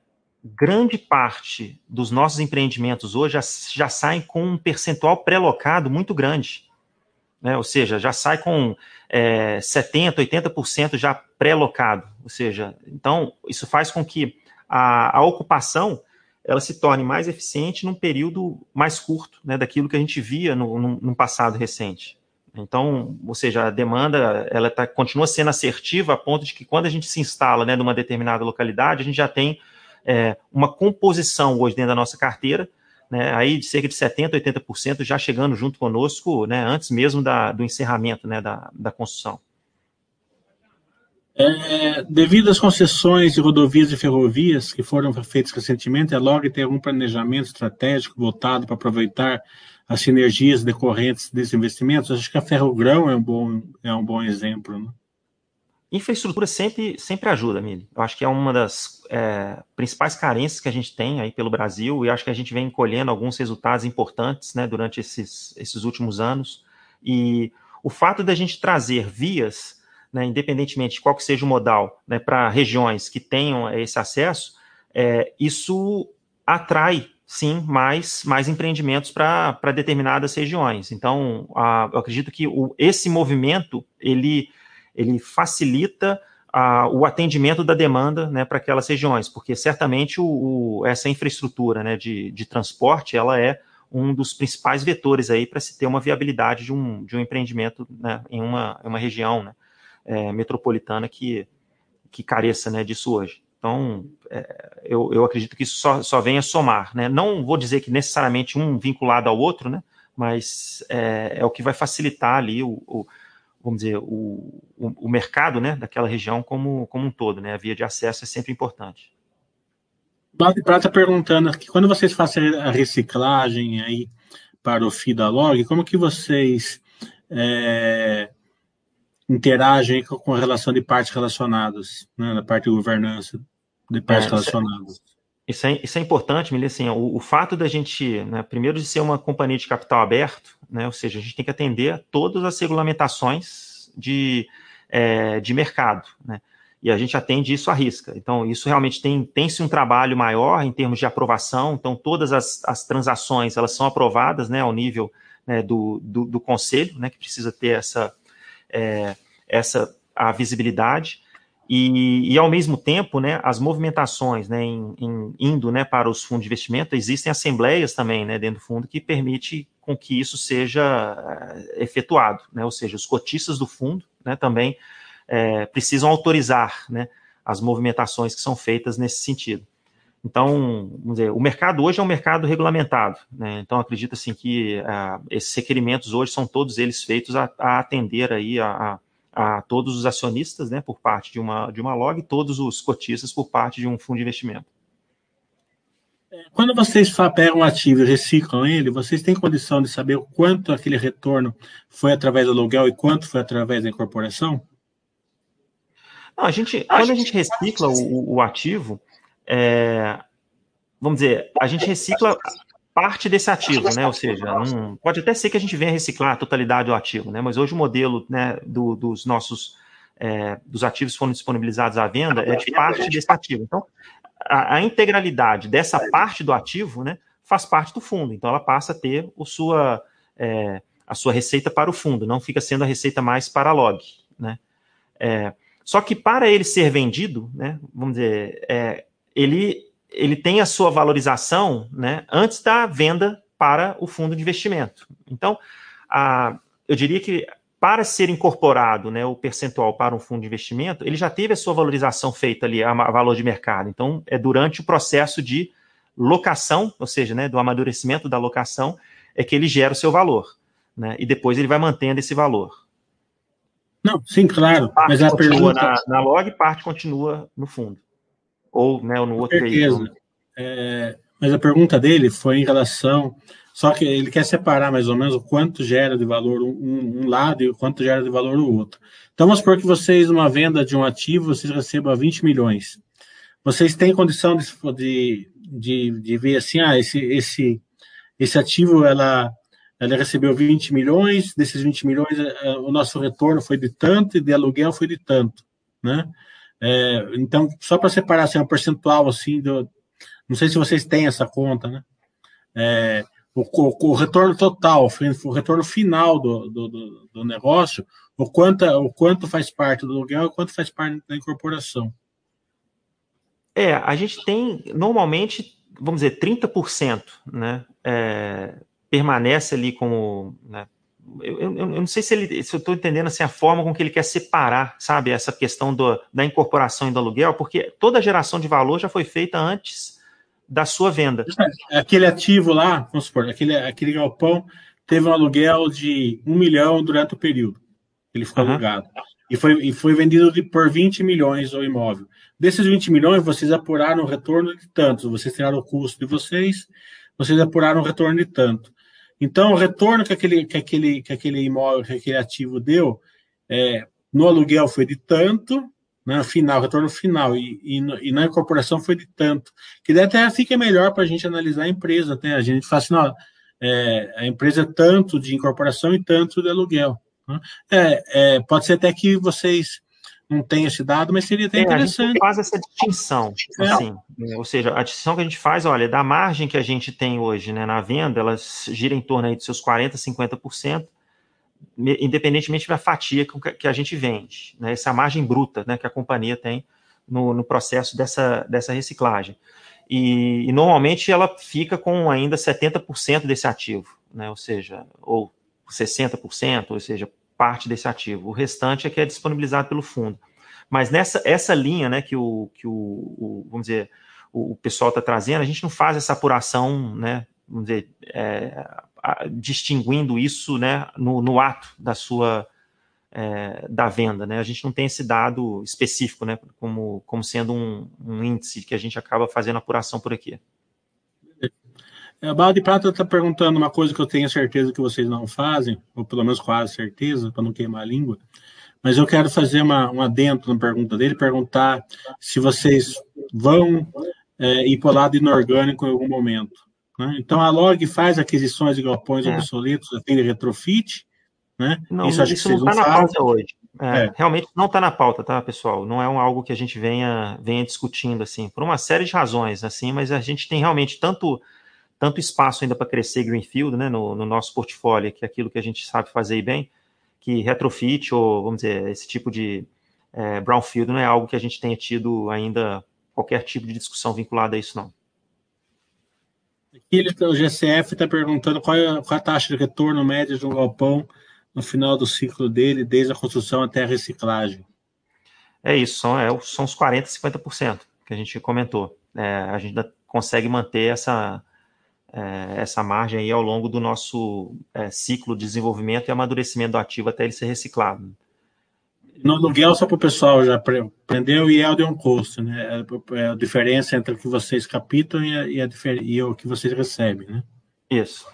grande parte dos nossos empreendimentos hoje já, já saem com um percentual pré-locado muito grande. Né? Ou seja, já sai com é, 70%, 80% já pré-locado. Ou seja, então isso faz com que a, a, ocupação ela se torne mais eficiente num período mais curto né, daquilo que a gente via no, no, no passado recente. Então, ou seja, a demanda ela tá, continua sendo assertiva a ponto de que quando a gente se instala né, numa determinada localidade, a gente já tem é, uma composição hoje dentro da nossa carteira, né, aí de cerca de 70%, 80% já chegando junto conosco, né, antes mesmo da, do encerramento né, da, da construção. É, devido às concessões de rodovias e ferrovias que foram feitas recentemente, a LOG tem algum planejamento estratégico voltado para aproveitar as sinergias decorrentes desses investimentos? Acho que a Ferrogrão é um bom, é um bom exemplo. Né? Infraestrutura sempre, sempre ajuda, Mili. Eu acho que é uma das é, principais carências que a gente tem aí pelo Brasil e acho que a gente vem colhendo alguns resultados importantes né, durante esses, esses últimos anos. E o fato da gente trazer vias, né, independentemente de qual que seja o modal, né, para regiões que tenham esse acesso, é, isso atrai sim mais, mais empreendimentos para determinadas regiões. Então, a, eu acredito que o, esse movimento ele ele facilita a, o atendimento da demanda né, para aquelas regiões, porque certamente o, o, essa infraestrutura né, de, de transporte ela é um dos principais vetores aí para se ter uma viabilidade de um, de um empreendimento né, em, uma, em uma região né, é, metropolitana que, que careça né, disso hoje. Então, é, eu, eu acredito que isso só, só vem a somar. Né? Não vou dizer que necessariamente um vinculado ao outro, né? mas é, é o que vai facilitar ali o, o vamos dizer, o, o, o, mercado né, daquela região como, como um todo, né? A via de acesso é sempre importante. Bate Prata perguntando aqui, quando vocês fazem a reciclagem aí para o FIDA-Log, como que vocês é, interagem com, com relação de partes relacionadas, né, na parte de governança de partes é, relacionadas? Isso é, isso é importante, Mili, assim, o, o, fato da gente, né, primeiro de ser uma companhia de capital aberto, né, ou seja, a gente tem que atender a todas as regulamentações de, é, de mercado, né, e a gente atende isso à risca. Então, isso realmente tem, tem-se um trabalho maior em termos de aprovação, então todas as, as transações, elas são aprovadas, né, ao nível né, do, do, do, conselho, né, que precisa ter essa, é, essa a visibilidade, e, e, ao mesmo tempo, né, as movimentações né, em, em, indo né, para os fundos de investimento, existem assembleias também né, dentro do fundo que permite com que isso seja é, efetuado, né, ou seja, os cotistas do fundo né, também é, precisam autorizar né, as movimentações que são feitas nesse sentido. Então, vamos dizer, o mercado hoje é um mercado regulamentado, né, então acredito assim que uh, esses requerimentos hoje são todos eles feitos a, a atender aí a, a a todos os acionistas, né, por parte de uma, de uma log, e todos os cotistas por parte de um fundo de investimento. É, quando vocês pegam um ativo e reciclam ele, vocês têm condição de saber o quanto aquele retorno foi através do aluguel e quanto foi através da incorporação? Não, a gente, quando a gente recicla o, o ativo, é, vamos dizer, a gente recicla parte desse ativo, né? Ou seja, pode até ser que a gente venha reciclar a totalidade do ativo, né? Mas hoje o modelo né, do, dos nossos é, dos ativos que foram disponibilizados à venda é de parte desse ativo. Então, a, a, integralidade dessa parte do ativo, né, faz parte do fundo. Então, ela passa a ter o sua é, a sua receita para o fundo, não fica sendo a receita mais para a log, né? É, só que para ele ser vendido, né, vamos dizer, é, ele ele tem a sua valorização né, antes da venda para o fundo de investimento. Então, a, eu diria que para ser incorporado né, o percentual para um fundo de investimento, ele já teve a sua valorização feita ali, a, valor de mercado. Então, é durante o processo de locação, ou seja, né, do amadurecimento da locação, é que ele gera o seu valor. Né, e depois ele vai mantendo esse valor. Não, sim, claro. Parte mas a pergunta na, na log, parte continua no fundo ou, né, no outro veículo. É, mas a pergunta dele foi em relação. Só que ele quer separar mais ou menos o quanto gera de valor um, um lado e o quanto gera de valor o outro. Então, vamos supor que vocês, numa venda de um ativo, vocês recebam 20 milhões. Vocês têm condição de, de, de ver assim, ah, esse, esse, esse ativo, ela, ela recebeu 20 milhões, desses 20 milhões, é, o nosso retorno foi de tanto e de aluguel foi de tanto, né? É, então, só para separar assim, um percentual assim, do, não sei se vocês têm essa conta, né? É, o, o, o, retorno total, o retorno final do, do, do, negócio, o quanto, o quanto faz parte do aluguel e o quanto faz parte da incorporação. É, a gente tem normalmente, vamos dizer, 30%, né? É, permanece ali como né, eu, eu, eu, não sei se, ele, se eu estou entendendo assim, a forma com que ele quer separar, sabe, essa questão do, da incorporação e do aluguel, porque toda a geração de valor já foi feita antes da sua venda. É, aquele ativo lá, vamos supor, aquele, aquele galpão teve um aluguel de um milhão durante o período. Ele ficou uhum. alugado. E foi, e foi vendido de, por 20 milhões o imóvel. Desses 20 milhões, vocês apuraram o retorno de tantos. Vocês tiraram o custo de vocês, vocês apuraram o retorno de tanto. Então, o retorno que aquele, que aquele, que aquele imóvel, que aquele ativo deu, é, no aluguel foi de tanto, né, final, retorno final, e, e, e, na incorporação foi de tanto. Que daí até fica melhor para a gente analisar a empresa, até a gente fala assim, é, a empresa é tanto de incorporação e tanto de aluguel. Né? É, é, pode ser até que vocês não tem esse dado, mas seria até é, interessante. A gente faz essa distinção, é. assim, ou seja, a distinção que a gente faz, olha, da margem que a gente tem hoje né, na venda, ela gira em torno aí dos seus 40%, 50%, independentemente da fatia que a gente vende. Né, essa margem bruta né, que a companhia tem no, no processo dessa, dessa reciclagem. E, e, normalmente ela fica com ainda 70% desse ativo, né, ou seja, ou 60%, ou seja, parte desse ativo. O restante é que é disponibilizado pelo fundo. Mas nessa essa linha, né, que o, que o, o vamos dizer, o, o pessoal está trazendo, a gente não faz essa apuração, né, vamos dizer, é, a, distinguindo isso, né, no, no ato da sua é, da venda, né? A gente não tem esse dado específico, né, como, como sendo um, um índice que a gente acaba fazendo apuração por aqui. A Bala de Prata está perguntando uma coisa que eu tenho certeza que vocês não fazem, ou pelo menos quase certeza, para não queimar a língua. Mas eu quero fazer uma, um adentro na pergunta dele, perguntar se vocês vão é, ir para o lado inorgânico em algum momento. Né? Então, a Log faz aquisições de galpões é. obsoletos, atende retrofit. Né? Não, isso, isso não está na pauta hoje. É, é. Realmente não está na pauta, tá, pessoal? Não é um, algo que a gente venha, venha discutindo, assim, por uma série de razões, assim, mas a gente tem realmente tanto tanto espaço ainda para crescer Greenfield né, no, no, nosso portfólio, que é aquilo que a gente sabe fazer bem, que retrofit ou, vamos dizer, esse tipo de é, brownfield não é algo que a gente tenha tido ainda qualquer tipo de discussão vinculada a isso, não. Aqui o GCF está perguntando qual é, qual é a taxa de retorno média de um galpão no final do ciclo dele, desde a construção até a reciclagem. É isso, são, é, são os 40%, 50% que a gente comentou. É, a gente ainda consegue manter essa, é, essa margem aí ao longo do nosso é, ciclo de desenvolvimento e amadurecimento do ativo até ele ser reciclado. No aluguel, só para o pessoal já aprender, o yield on cost, né? É, é a diferença entre o que vocês captam e, a, e, a, e o que vocês recebem, né? Isso.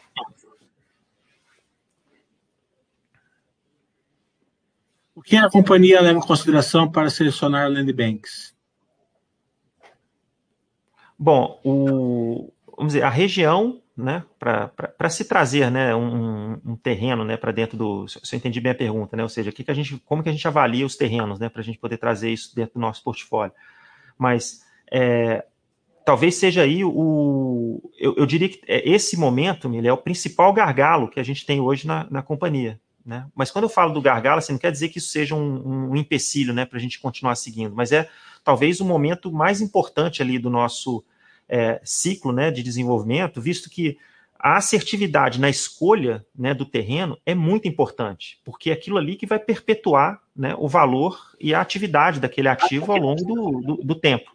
O que a companhia leva em consideração para selecionar land banks? Bom, o, vamos dizer, a região, né, para se trazer, né, um, um terreno, né, para dentro do, se eu entendi bem a pergunta, né, ou seja, que que a gente, como que a gente avalia os terrenos, né, para a gente poder trazer isso dentro do nosso portfólio. Mas é, talvez seja aí o, eu, eu diria que é, esse momento, Mili, é o principal gargalo que a gente tem hoje na, na companhia. Né? Mas quando eu falo do gargalo, assim, não quer dizer que isso seja um, um empecilho né, para a gente continuar seguindo, mas é talvez o momento mais importante ali do nosso é, ciclo né, de desenvolvimento, visto que a assertividade na escolha né, do terreno é muito importante, porque é aquilo ali que vai perpetuar né, o valor e a atividade daquele ativo ao longo do, do, do, tempo.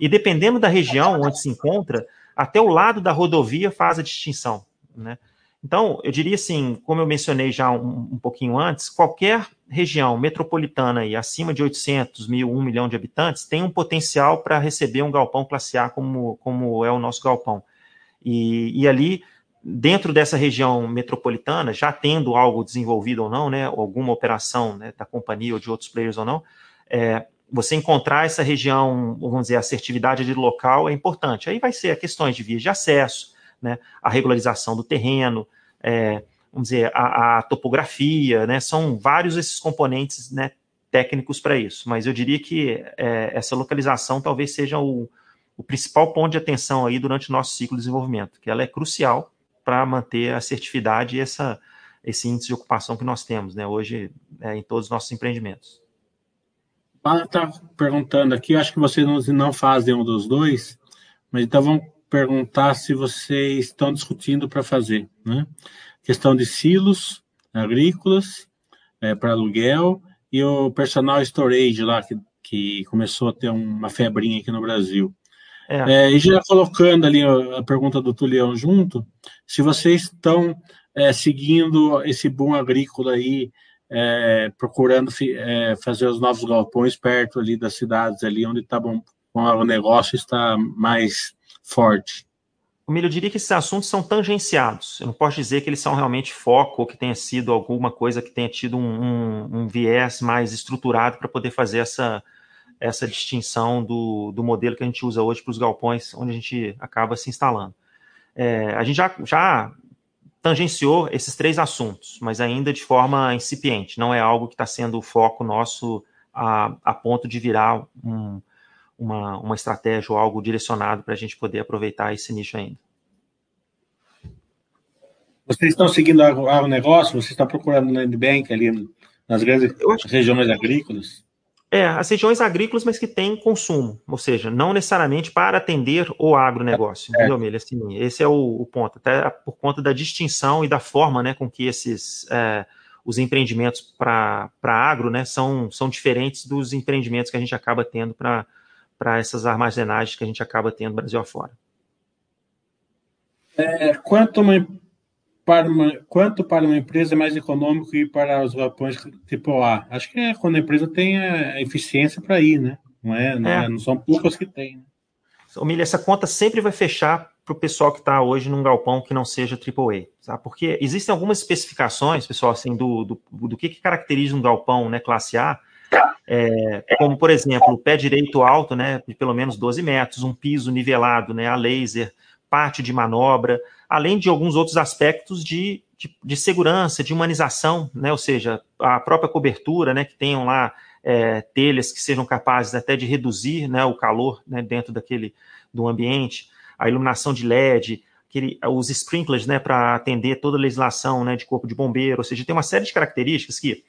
E dependendo da região onde se encontra, até o lado da rodovia faz a distinção. Né? Então, eu diria assim, como eu mencionei já um, um pouquinho antes, qualquer região metropolitana e acima de 800 mil, 1 milhão de habitantes tem um potencial para receber um galpão classe A como, como é o nosso galpão. E, e ali dentro dessa região metropolitana, já tendo algo desenvolvido ou não, né, alguma operação né, da companhia ou de outros players ou não, é, você encontrar essa região, vamos dizer, assertividade de local é importante. Aí vai ser questões de vias de acesso, né, a regularização do terreno, é, vamos dizer, a, a, topografia, né, são vários esses componentes né, técnicos para isso. Mas eu diria que é, essa localização talvez seja o, o principal ponto de atenção aí durante o nosso ciclo de desenvolvimento, que ela é crucial para manter a assertividade e essa, esse índice de ocupação que nós temos né, hoje é, em todos os nossos empreendimentos. Está perguntando aqui, acho que vocês não, não fazem um dos dois, mas então vamos perguntar se vocês estão discutindo para fazer. Né? Questão de silos agrícolas é, para aluguel e o personal storage lá, que, que começou a ter uma febrinha aqui no Brasil. É. É, e já colocando ali a, pergunta do Tulião junto, se vocês estão é, seguindo esse boom agrícola aí, é, procurando é, fazer os novos galpões perto ali das cidades ali onde tá bom, o negócio está mais forte. Milho, eu diria que esses assuntos são tangenciados. Eu não posso dizer que eles são realmente foco ou que tenha sido alguma coisa que tenha tido um, um, um viés mais estruturado para poder fazer essa, essa distinção do, do modelo que a gente usa hoje para os galpões, onde a gente acaba se instalando. É, a gente já, já tangenciou esses três assuntos, mas ainda de forma incipiente, não é algo que está sendo o foco nosso a, a ponto de virar um, uma, uma estratégia ou algo direcionado para a gente poder aproveitar esse nicho ainda. Vocês estão seguindo o negócio? Vocês estão procurando no Land Bank ali nas grandes regiões agrícolas? É, as regiões agrícolas, mas que têm consumo, ou seja, não necessariamente para atender o agronegócio, é. entendeu, Milha? Assim, esse é o, o, ponto, até por conta da distinção e da forma né, com que esses é, os empreendimentos para agro né, são, são diferentes dos empreendimentos que a gente acaba tendo para essas armazenagens que a gente acaba tendo Brasil afora. É, quanto uma para uma, quanto para uma empresa é mais econômico ir para os galpões tipo A? Acho que é quando a empresa tem a eficiência para ir, né? Não, é, não, é. é não são poucas que tem. Né? Milha, essa conta sempre vai fechar para o pessoal que está hoje num galpão que não seja AAA, tá? Porque existem algumas especificações, pessoal, assim, do, do, do que, que caracteriza um galpão, né, classe A, é, como, por exemplo, o pé direito alto, né, de pelo menos 12 metros, um piso nivelado, né, a laser, parte de manobra, além de alguns outros aspectos de, de, de segurança, de humanização, né? ou seja, a própria cobertura, né? que tenham lá é, telhas que sejam capazes até de reduzir né, o calor né, dentro daquele do ambiente, a iluminação de LED, aquele, os sprinklers né, para atender toda a legislação né, de corpo de bombeiro, ou seja, tem uma série de características que,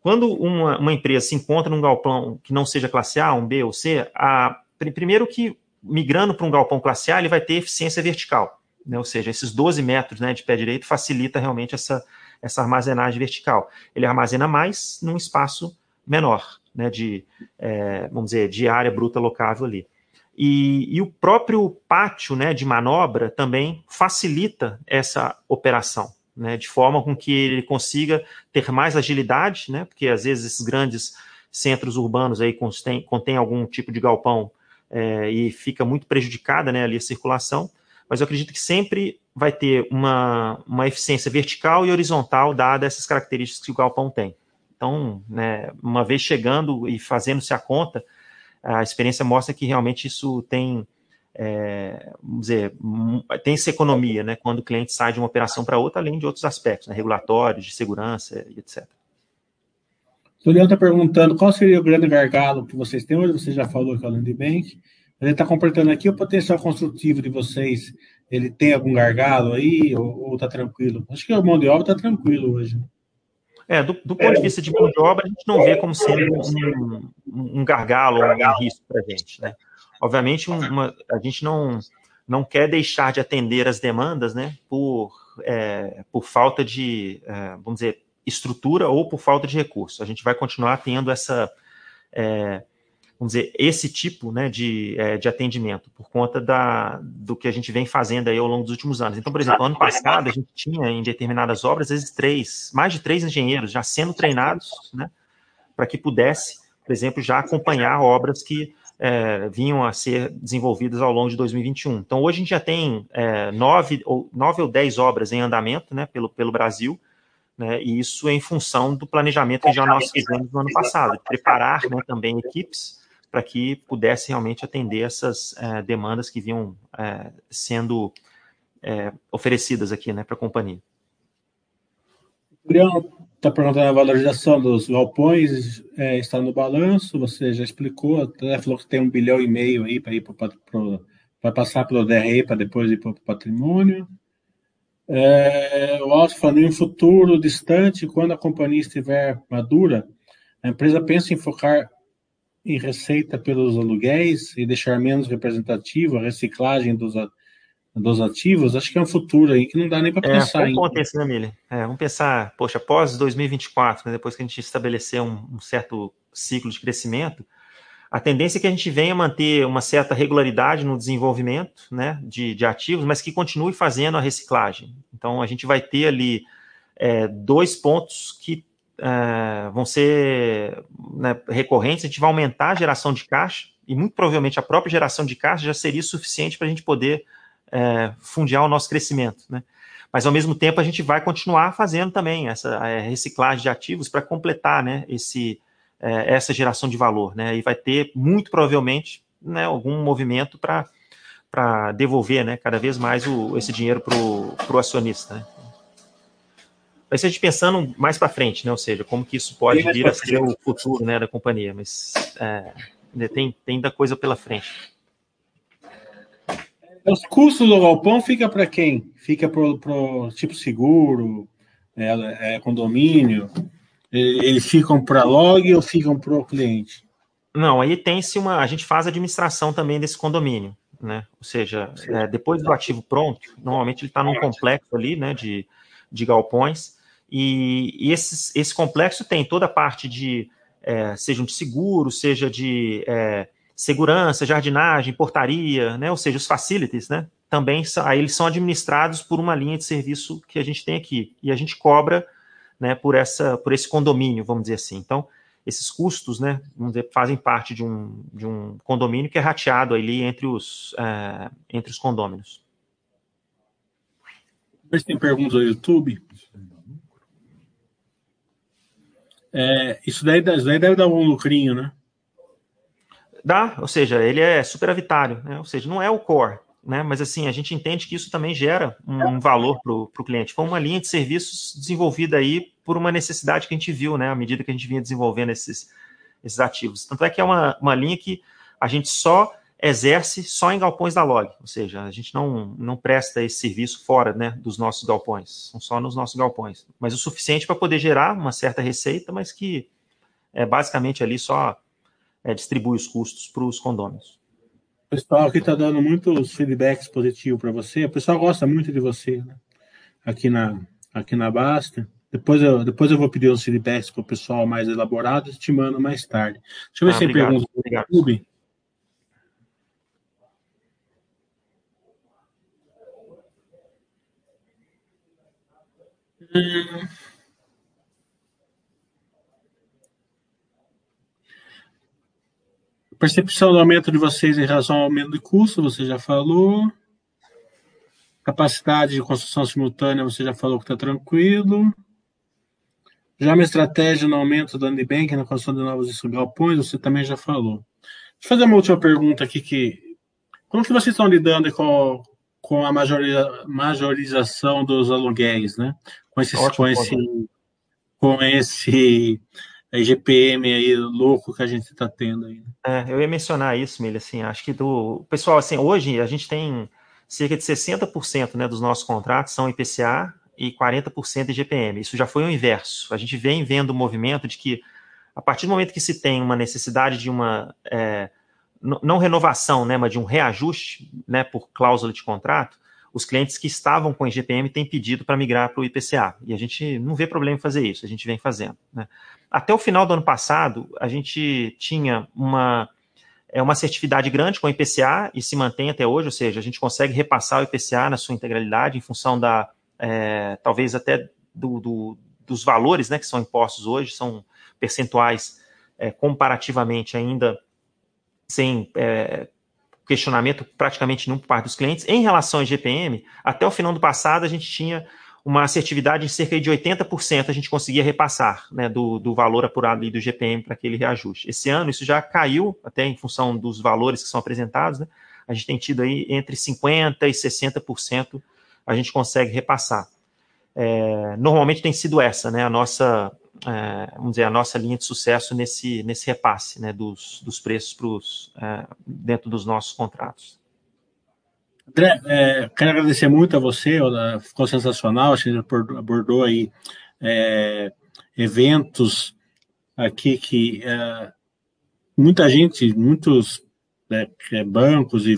quando uma, uma empresa se encontra num galpão que não seja classe A, um B ou C, a, primeiro que migrando para um galpão classe A, ele vai ter eficiência vertical né, ou seja, esses 12 metros né, de pé direito facilita realmente essa, essa armazenagem vertical. Ele armazena mais num espaço menor, né, de, é, vamos dizer, de área bruta locável ali. E, e, o próprio pátio né, de manobra também facilita essa operação, né, de forma com que ele consiga ter mais agilidade, né, porque às vezes esses grandes centros urbanos aí contêm, contém algum tipo de galpão é, e fica muito prejudicada né, ali a circulação mas eu acredito que sempre vai ter uma, uma eficiência vertical e horizontal dada essas características que o galpão tem. Então, né, uma vez chegando e fazendo-se a conta, a experiência mostra que realmente isso tem, é, vamos dizer, tem essa economia, né, quando o cliente sai de uma operação para outra, além de outros aspectos, né, regulatórios, de segurança e etc. O Leão está perguntando qual seria o grande gargalo que vocês têm hoje, você já falou que é o Land Bank, ele está completando aqui o potencial construtivo de vocês. Ele tem algum gargalo aí ou está tranquilo? Acho que o mão de obra está tranquilo hoje. Né? É, do, do ponto é. de vista de mão de obra, a gente não vê como sendo um, um gargalo ou um risco para a gente. Né? Obviamente, uma, a gente não, não quer deixar de atender as demandas né, por, é, por falta de, é, vamos dizer, estrutura ou por falta de recurso. A gente vai continuar tendo essa, é, vamos dizer, esse tipo né, de, é, de atendimento, por conta da, do que a gente vem fazendo aí ao longo dos últimos anos. Então, por exemplo, ano passado a gente tinha em determinadas obras, às vezes, três, mais de três engenheiros já sendo treinados, né, para que pudesse, por exemplo, já acompanhar obras que é, vinham a ser desenvolvidas ao longo de 2021. Então, hoje a gente já tem é, nove, ou, nove ou dez obras em andamento né, pelo, pelo Brasil, né, e isso em função do planejamento que já nós fizemos no ano passado, preparar né, também equipes para que pudessem realmente atender essas é, demandas que vinham é, sendo é, oferecidas aqui né, para a companhia. Está perguntando a valorização dos galpões, é, está no balanço, você já explicou, até falou que tem um bilhão e meio aí para ir para passar pelo DRE para depois ir para o patrimônio. É, o Alto falando, em um futuro distante, quando a companhia estiver madura, a empresa pensa em focar em receita pelos aluguéis e deixar menos representativo a reciclagem dos, dos ativos, acho que é um futuro aí que não dá nem para é, pensar. É, ponto esse, né, Mili? É, vamos pensar, poxa, após 2024, né, depois que a gente estabelecer um, um, certo ciclo de crescimento, a tendência é que a gente venha manter uma certa regularidade no desenvolvimento né, de, de ativos, mas que continue fazendo a reciclagem. Então, a gente vai ter ali é, dois pontos que é, vão ser né, recorrentes, a gente vai aumentar a geração de caixa, e muito provavelmente a própria geração de caixa já seria suficiente para a gente poder é, fundiar o nosso crescimento, né? Mas ao mesmo tempo a gente vai continuar fazendo também essa é, reciclagem de ativos para completar, né, esse, é, essa geração de valor, né? E vai ter muito provavelmente, né, algum movimento para para devolver, né, cada vez mais o, esse dinheiro para o acionista, né? Ser a gente pensando mais para frente, né? Ou seja, como que isso pode vir a ser o futuro, né, da companhia, mas é, tem tem ainda coisa pela frente. Os custos do galpão fica para quem? Fica para o tipo seguro, é, é, condomínio? Eles ficam para log ou ficam para o cliente? Não, aí tem-se uma. A gente faz a administração também desse condomínio, né? Ou seja, é, depois do ativo pronto, normalmente ele está num complexo ali, né, de, de galpões, e, e esse, esse complexo tem toda a parte de, é, seja de seguro, seja de é, segurança, jardinagem, portaria, né? Ou seja, os facilities, né? Também são, aí eles são administrados por uma linha de serviço que a gente tem aqui e a gente cobra, né? Por essa, por esse condomínio, vamos dizer assim. Então, esses custos, né? Dizer, fazem parte de um, de um condomínio que é rateado ali entre os é, entre os condôminos. Mas tem perguntas no YouTube. É, isso, daí, isso daí deve dar um lucrinho, né? Dá, ou seja, ele é superavitário, né? ou seja, não é o core, né? mas assim, a gente entende que isso também gera um, um valor para o cliente. Foi uma linha de serviços desenvolvida aí por uma necessidade que a gente viu, né? à medida que a gente vinha desenvolvendo esses, esses ativos. Tanto é que é uma, uma linha que a gente só exerce só em galpões da log, ou seja, a gente não, não presta esse serviço fora né, dos nossos galpões, são só nos nossos galpões, mas o suficiente para poder gerar uma certa receita, mas que é basicamente ali só é, distribui os custos para os condôminos. O pessoal aqui está dando muitos feedbacks positivos para você. O pessoal gosta muito de você, né? Aqui na, aqui na Basta. Depois eu, depois eu vou pedir os feedbacks para o pessoal mais elaborados e te mando mais tarde. Deixa eu ver ah, se tem perguntas do YouTube. Hum. Percepção do aumento de vocês em relação ao aumento de custo, você já falou. Capacidade de construção simultânea, você já falou que está tranquilo. Já uma estratégia no aumento do Unibank na construção de novos galpões, você também já falou. Deixa eu fazer uma última pergunta aqui que como que vocês estão lidando com, com a majorização dos aluguéis, né? Com Ótimo, com esse, com esse GPM aí louco que a gente está tendo aí. Né? É, eu ia mencionar isso, Milha, assim, acho que do pessoal, assim, hoje a gente tem cerca de 60% né, dos nossos contratos são IPCA e 40% IGPM. Isso já foi o inverso. A gente vem vendo o movimento de que a partir do momento que se tem uma necessidade de uma é, não renovação, né, mas de um reajuste né, por cláusula de contrato, os clientes que estavam com IGPM têm pedido para migrar para o IPCA. E a gente não vê problema em fazer isso, a gente vem fazendo. Né? Até o final do ano passado, a gente tinha uma, é, uma certificidade grande com o IPCA e se mantém até hoje, ou seja, a gente consegue repassar o IPCA na sua integralidade em função da, é, talvez até do, do, dos valores né, que são impostos hoje, são percentuais é, comparativamente ainda sem é, questionamento praticamente nenhum por parte dos clientes. Em relação ao GPM, até o final do passado a gente tinha uma assertividade em cerca de 80% a gente conseguia repassar né, do, do valor apurado do GPM para aquele reajuste. Esse ano isso já caiu, até em função dos valores que são apresentados, né, a gente tem tido aí entre 50% e 60% a gente consegue repassar. É, normalmente tem sido essa, né, a nossa, é, vamos dizer, a nossa linha de sucesso nesse, nesse repasse né, dos, dos preços pros, é, dentro dos nossos contratos. André, é, quero agradecer muito a você, ficou sensacional, a gente abordou aí é, eventos aqui que é, muita gente, muitos né, é, bancos e,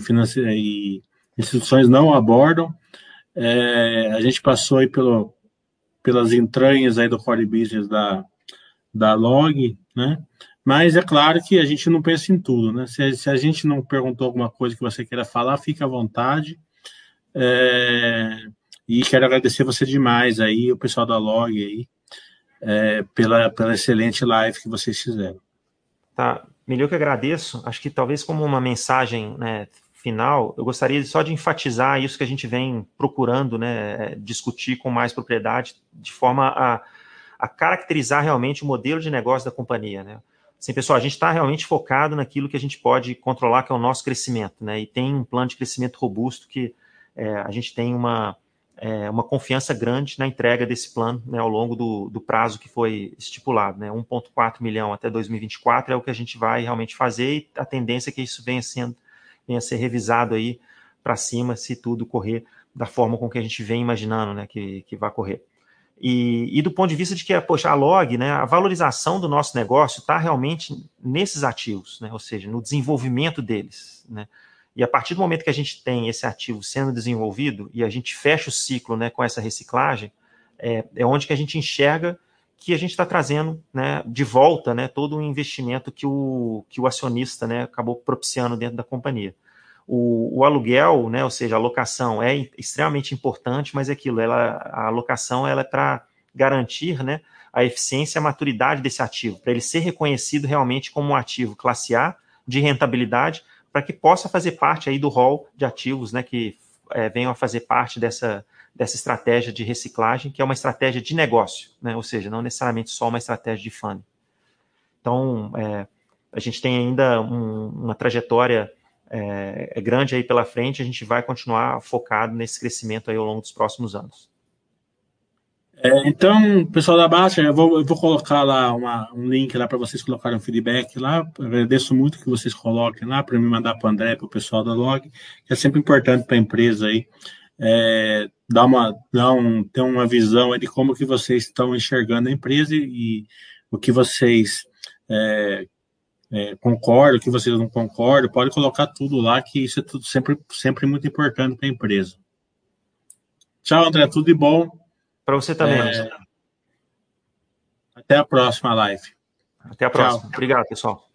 e, instituições não abordam. É, a gente passou aí pelo, pelas entranhas aí do core business da, da Log, né? Mas é claro que a gente não pensa em tudo, né? Se, se a gente não perguntou alguma coisa que você queira falar, fique à vontade. É, e quero agradecer você demais aí, o pessoal da Log aí, é, pela, pela excelente live que vocês fizeram. Tá, melhor que agradeço. Acho que talvez como uma mensagem né, final, eu gostaria só de enfatizar isso que a gente vem procurando né, é, discutir com mais propriedade, de forma a, a caracterizar realmente o modelo de negócio da companhia. Né? Assim, pessoal, a gente está realmente focado naquilo que a gente pode controlar, que é o nosso crescimento, né? E tem um plano de crescimento robusto que é, a gente tem uma, é, uma confiança grande na entrega desse plano né, ao longo do, do prazo que foi estipulado. Né? 1,4 milhão até 2024 é o que a gente vai realmente fazer e a tendência é que isso venha sendo venha ser revisado aí para cima se tudo correr da forma com que a gente vem imaginando né, que, que vai correr. E, e, do ponto de vista de que, poxa, a log, né, a valorização do nosso negócio está realmente nesses ativos, né, ou seja, no desenvolvimento deles. Né, e a partir do momento que a gente tem esse ativo sendo desenvolvido e a gente fecha o ciclo né, com essa reciclagem, é, é onde que a gente enxerga que a gente está trazendo né, de volta né, todo o investimento que o, que o acionista né, acabou propiciando dentro da companhia. O, o, aluguel, né, ou seja, a locação é extremamente importante, mas é aquilo, ela, a locação ela é para garantir né, a eficiência e a maturidade desse ativo, para ele ser reconhecido realmente como um ativo classe A de rentabilidade, para que possa fazer parte aí do rol de ativos né, que é, venham a fazer parte dessa, dessa estratégia de reciclagem, que é uma estratégia de negócio, né, ou seja, não necessariamente só uma estratégia de funding. Então, é, a gente tem ainda um, uma trajetória é, é, grande aí pela frente, a gente vai continuar focado nesse crescimento aí ao longo dos próximos anos. É, então, pessoal da Baixa, eu vou, eu vou colocar lá uma, um link lá para vocês colocarem um feedback lá. Agradeço muito que vocês coloquem lá para me mandar para o André, para o pessoal da Log, que é sempre importante para a empresa aí é, dar uma, dar um, ter uma visão de como que vocês estão enxergando a empresa e, e o que vocês é, é, concordo, que vocês não concordam, pode colocar tudo lá, que isso é tudo sempre, sempre muito importante para a empresa. Tchau, André, tudo de bom. Para você também. É, até a próxima live. Até a próxima. Tchau. Obrigado, pessoal.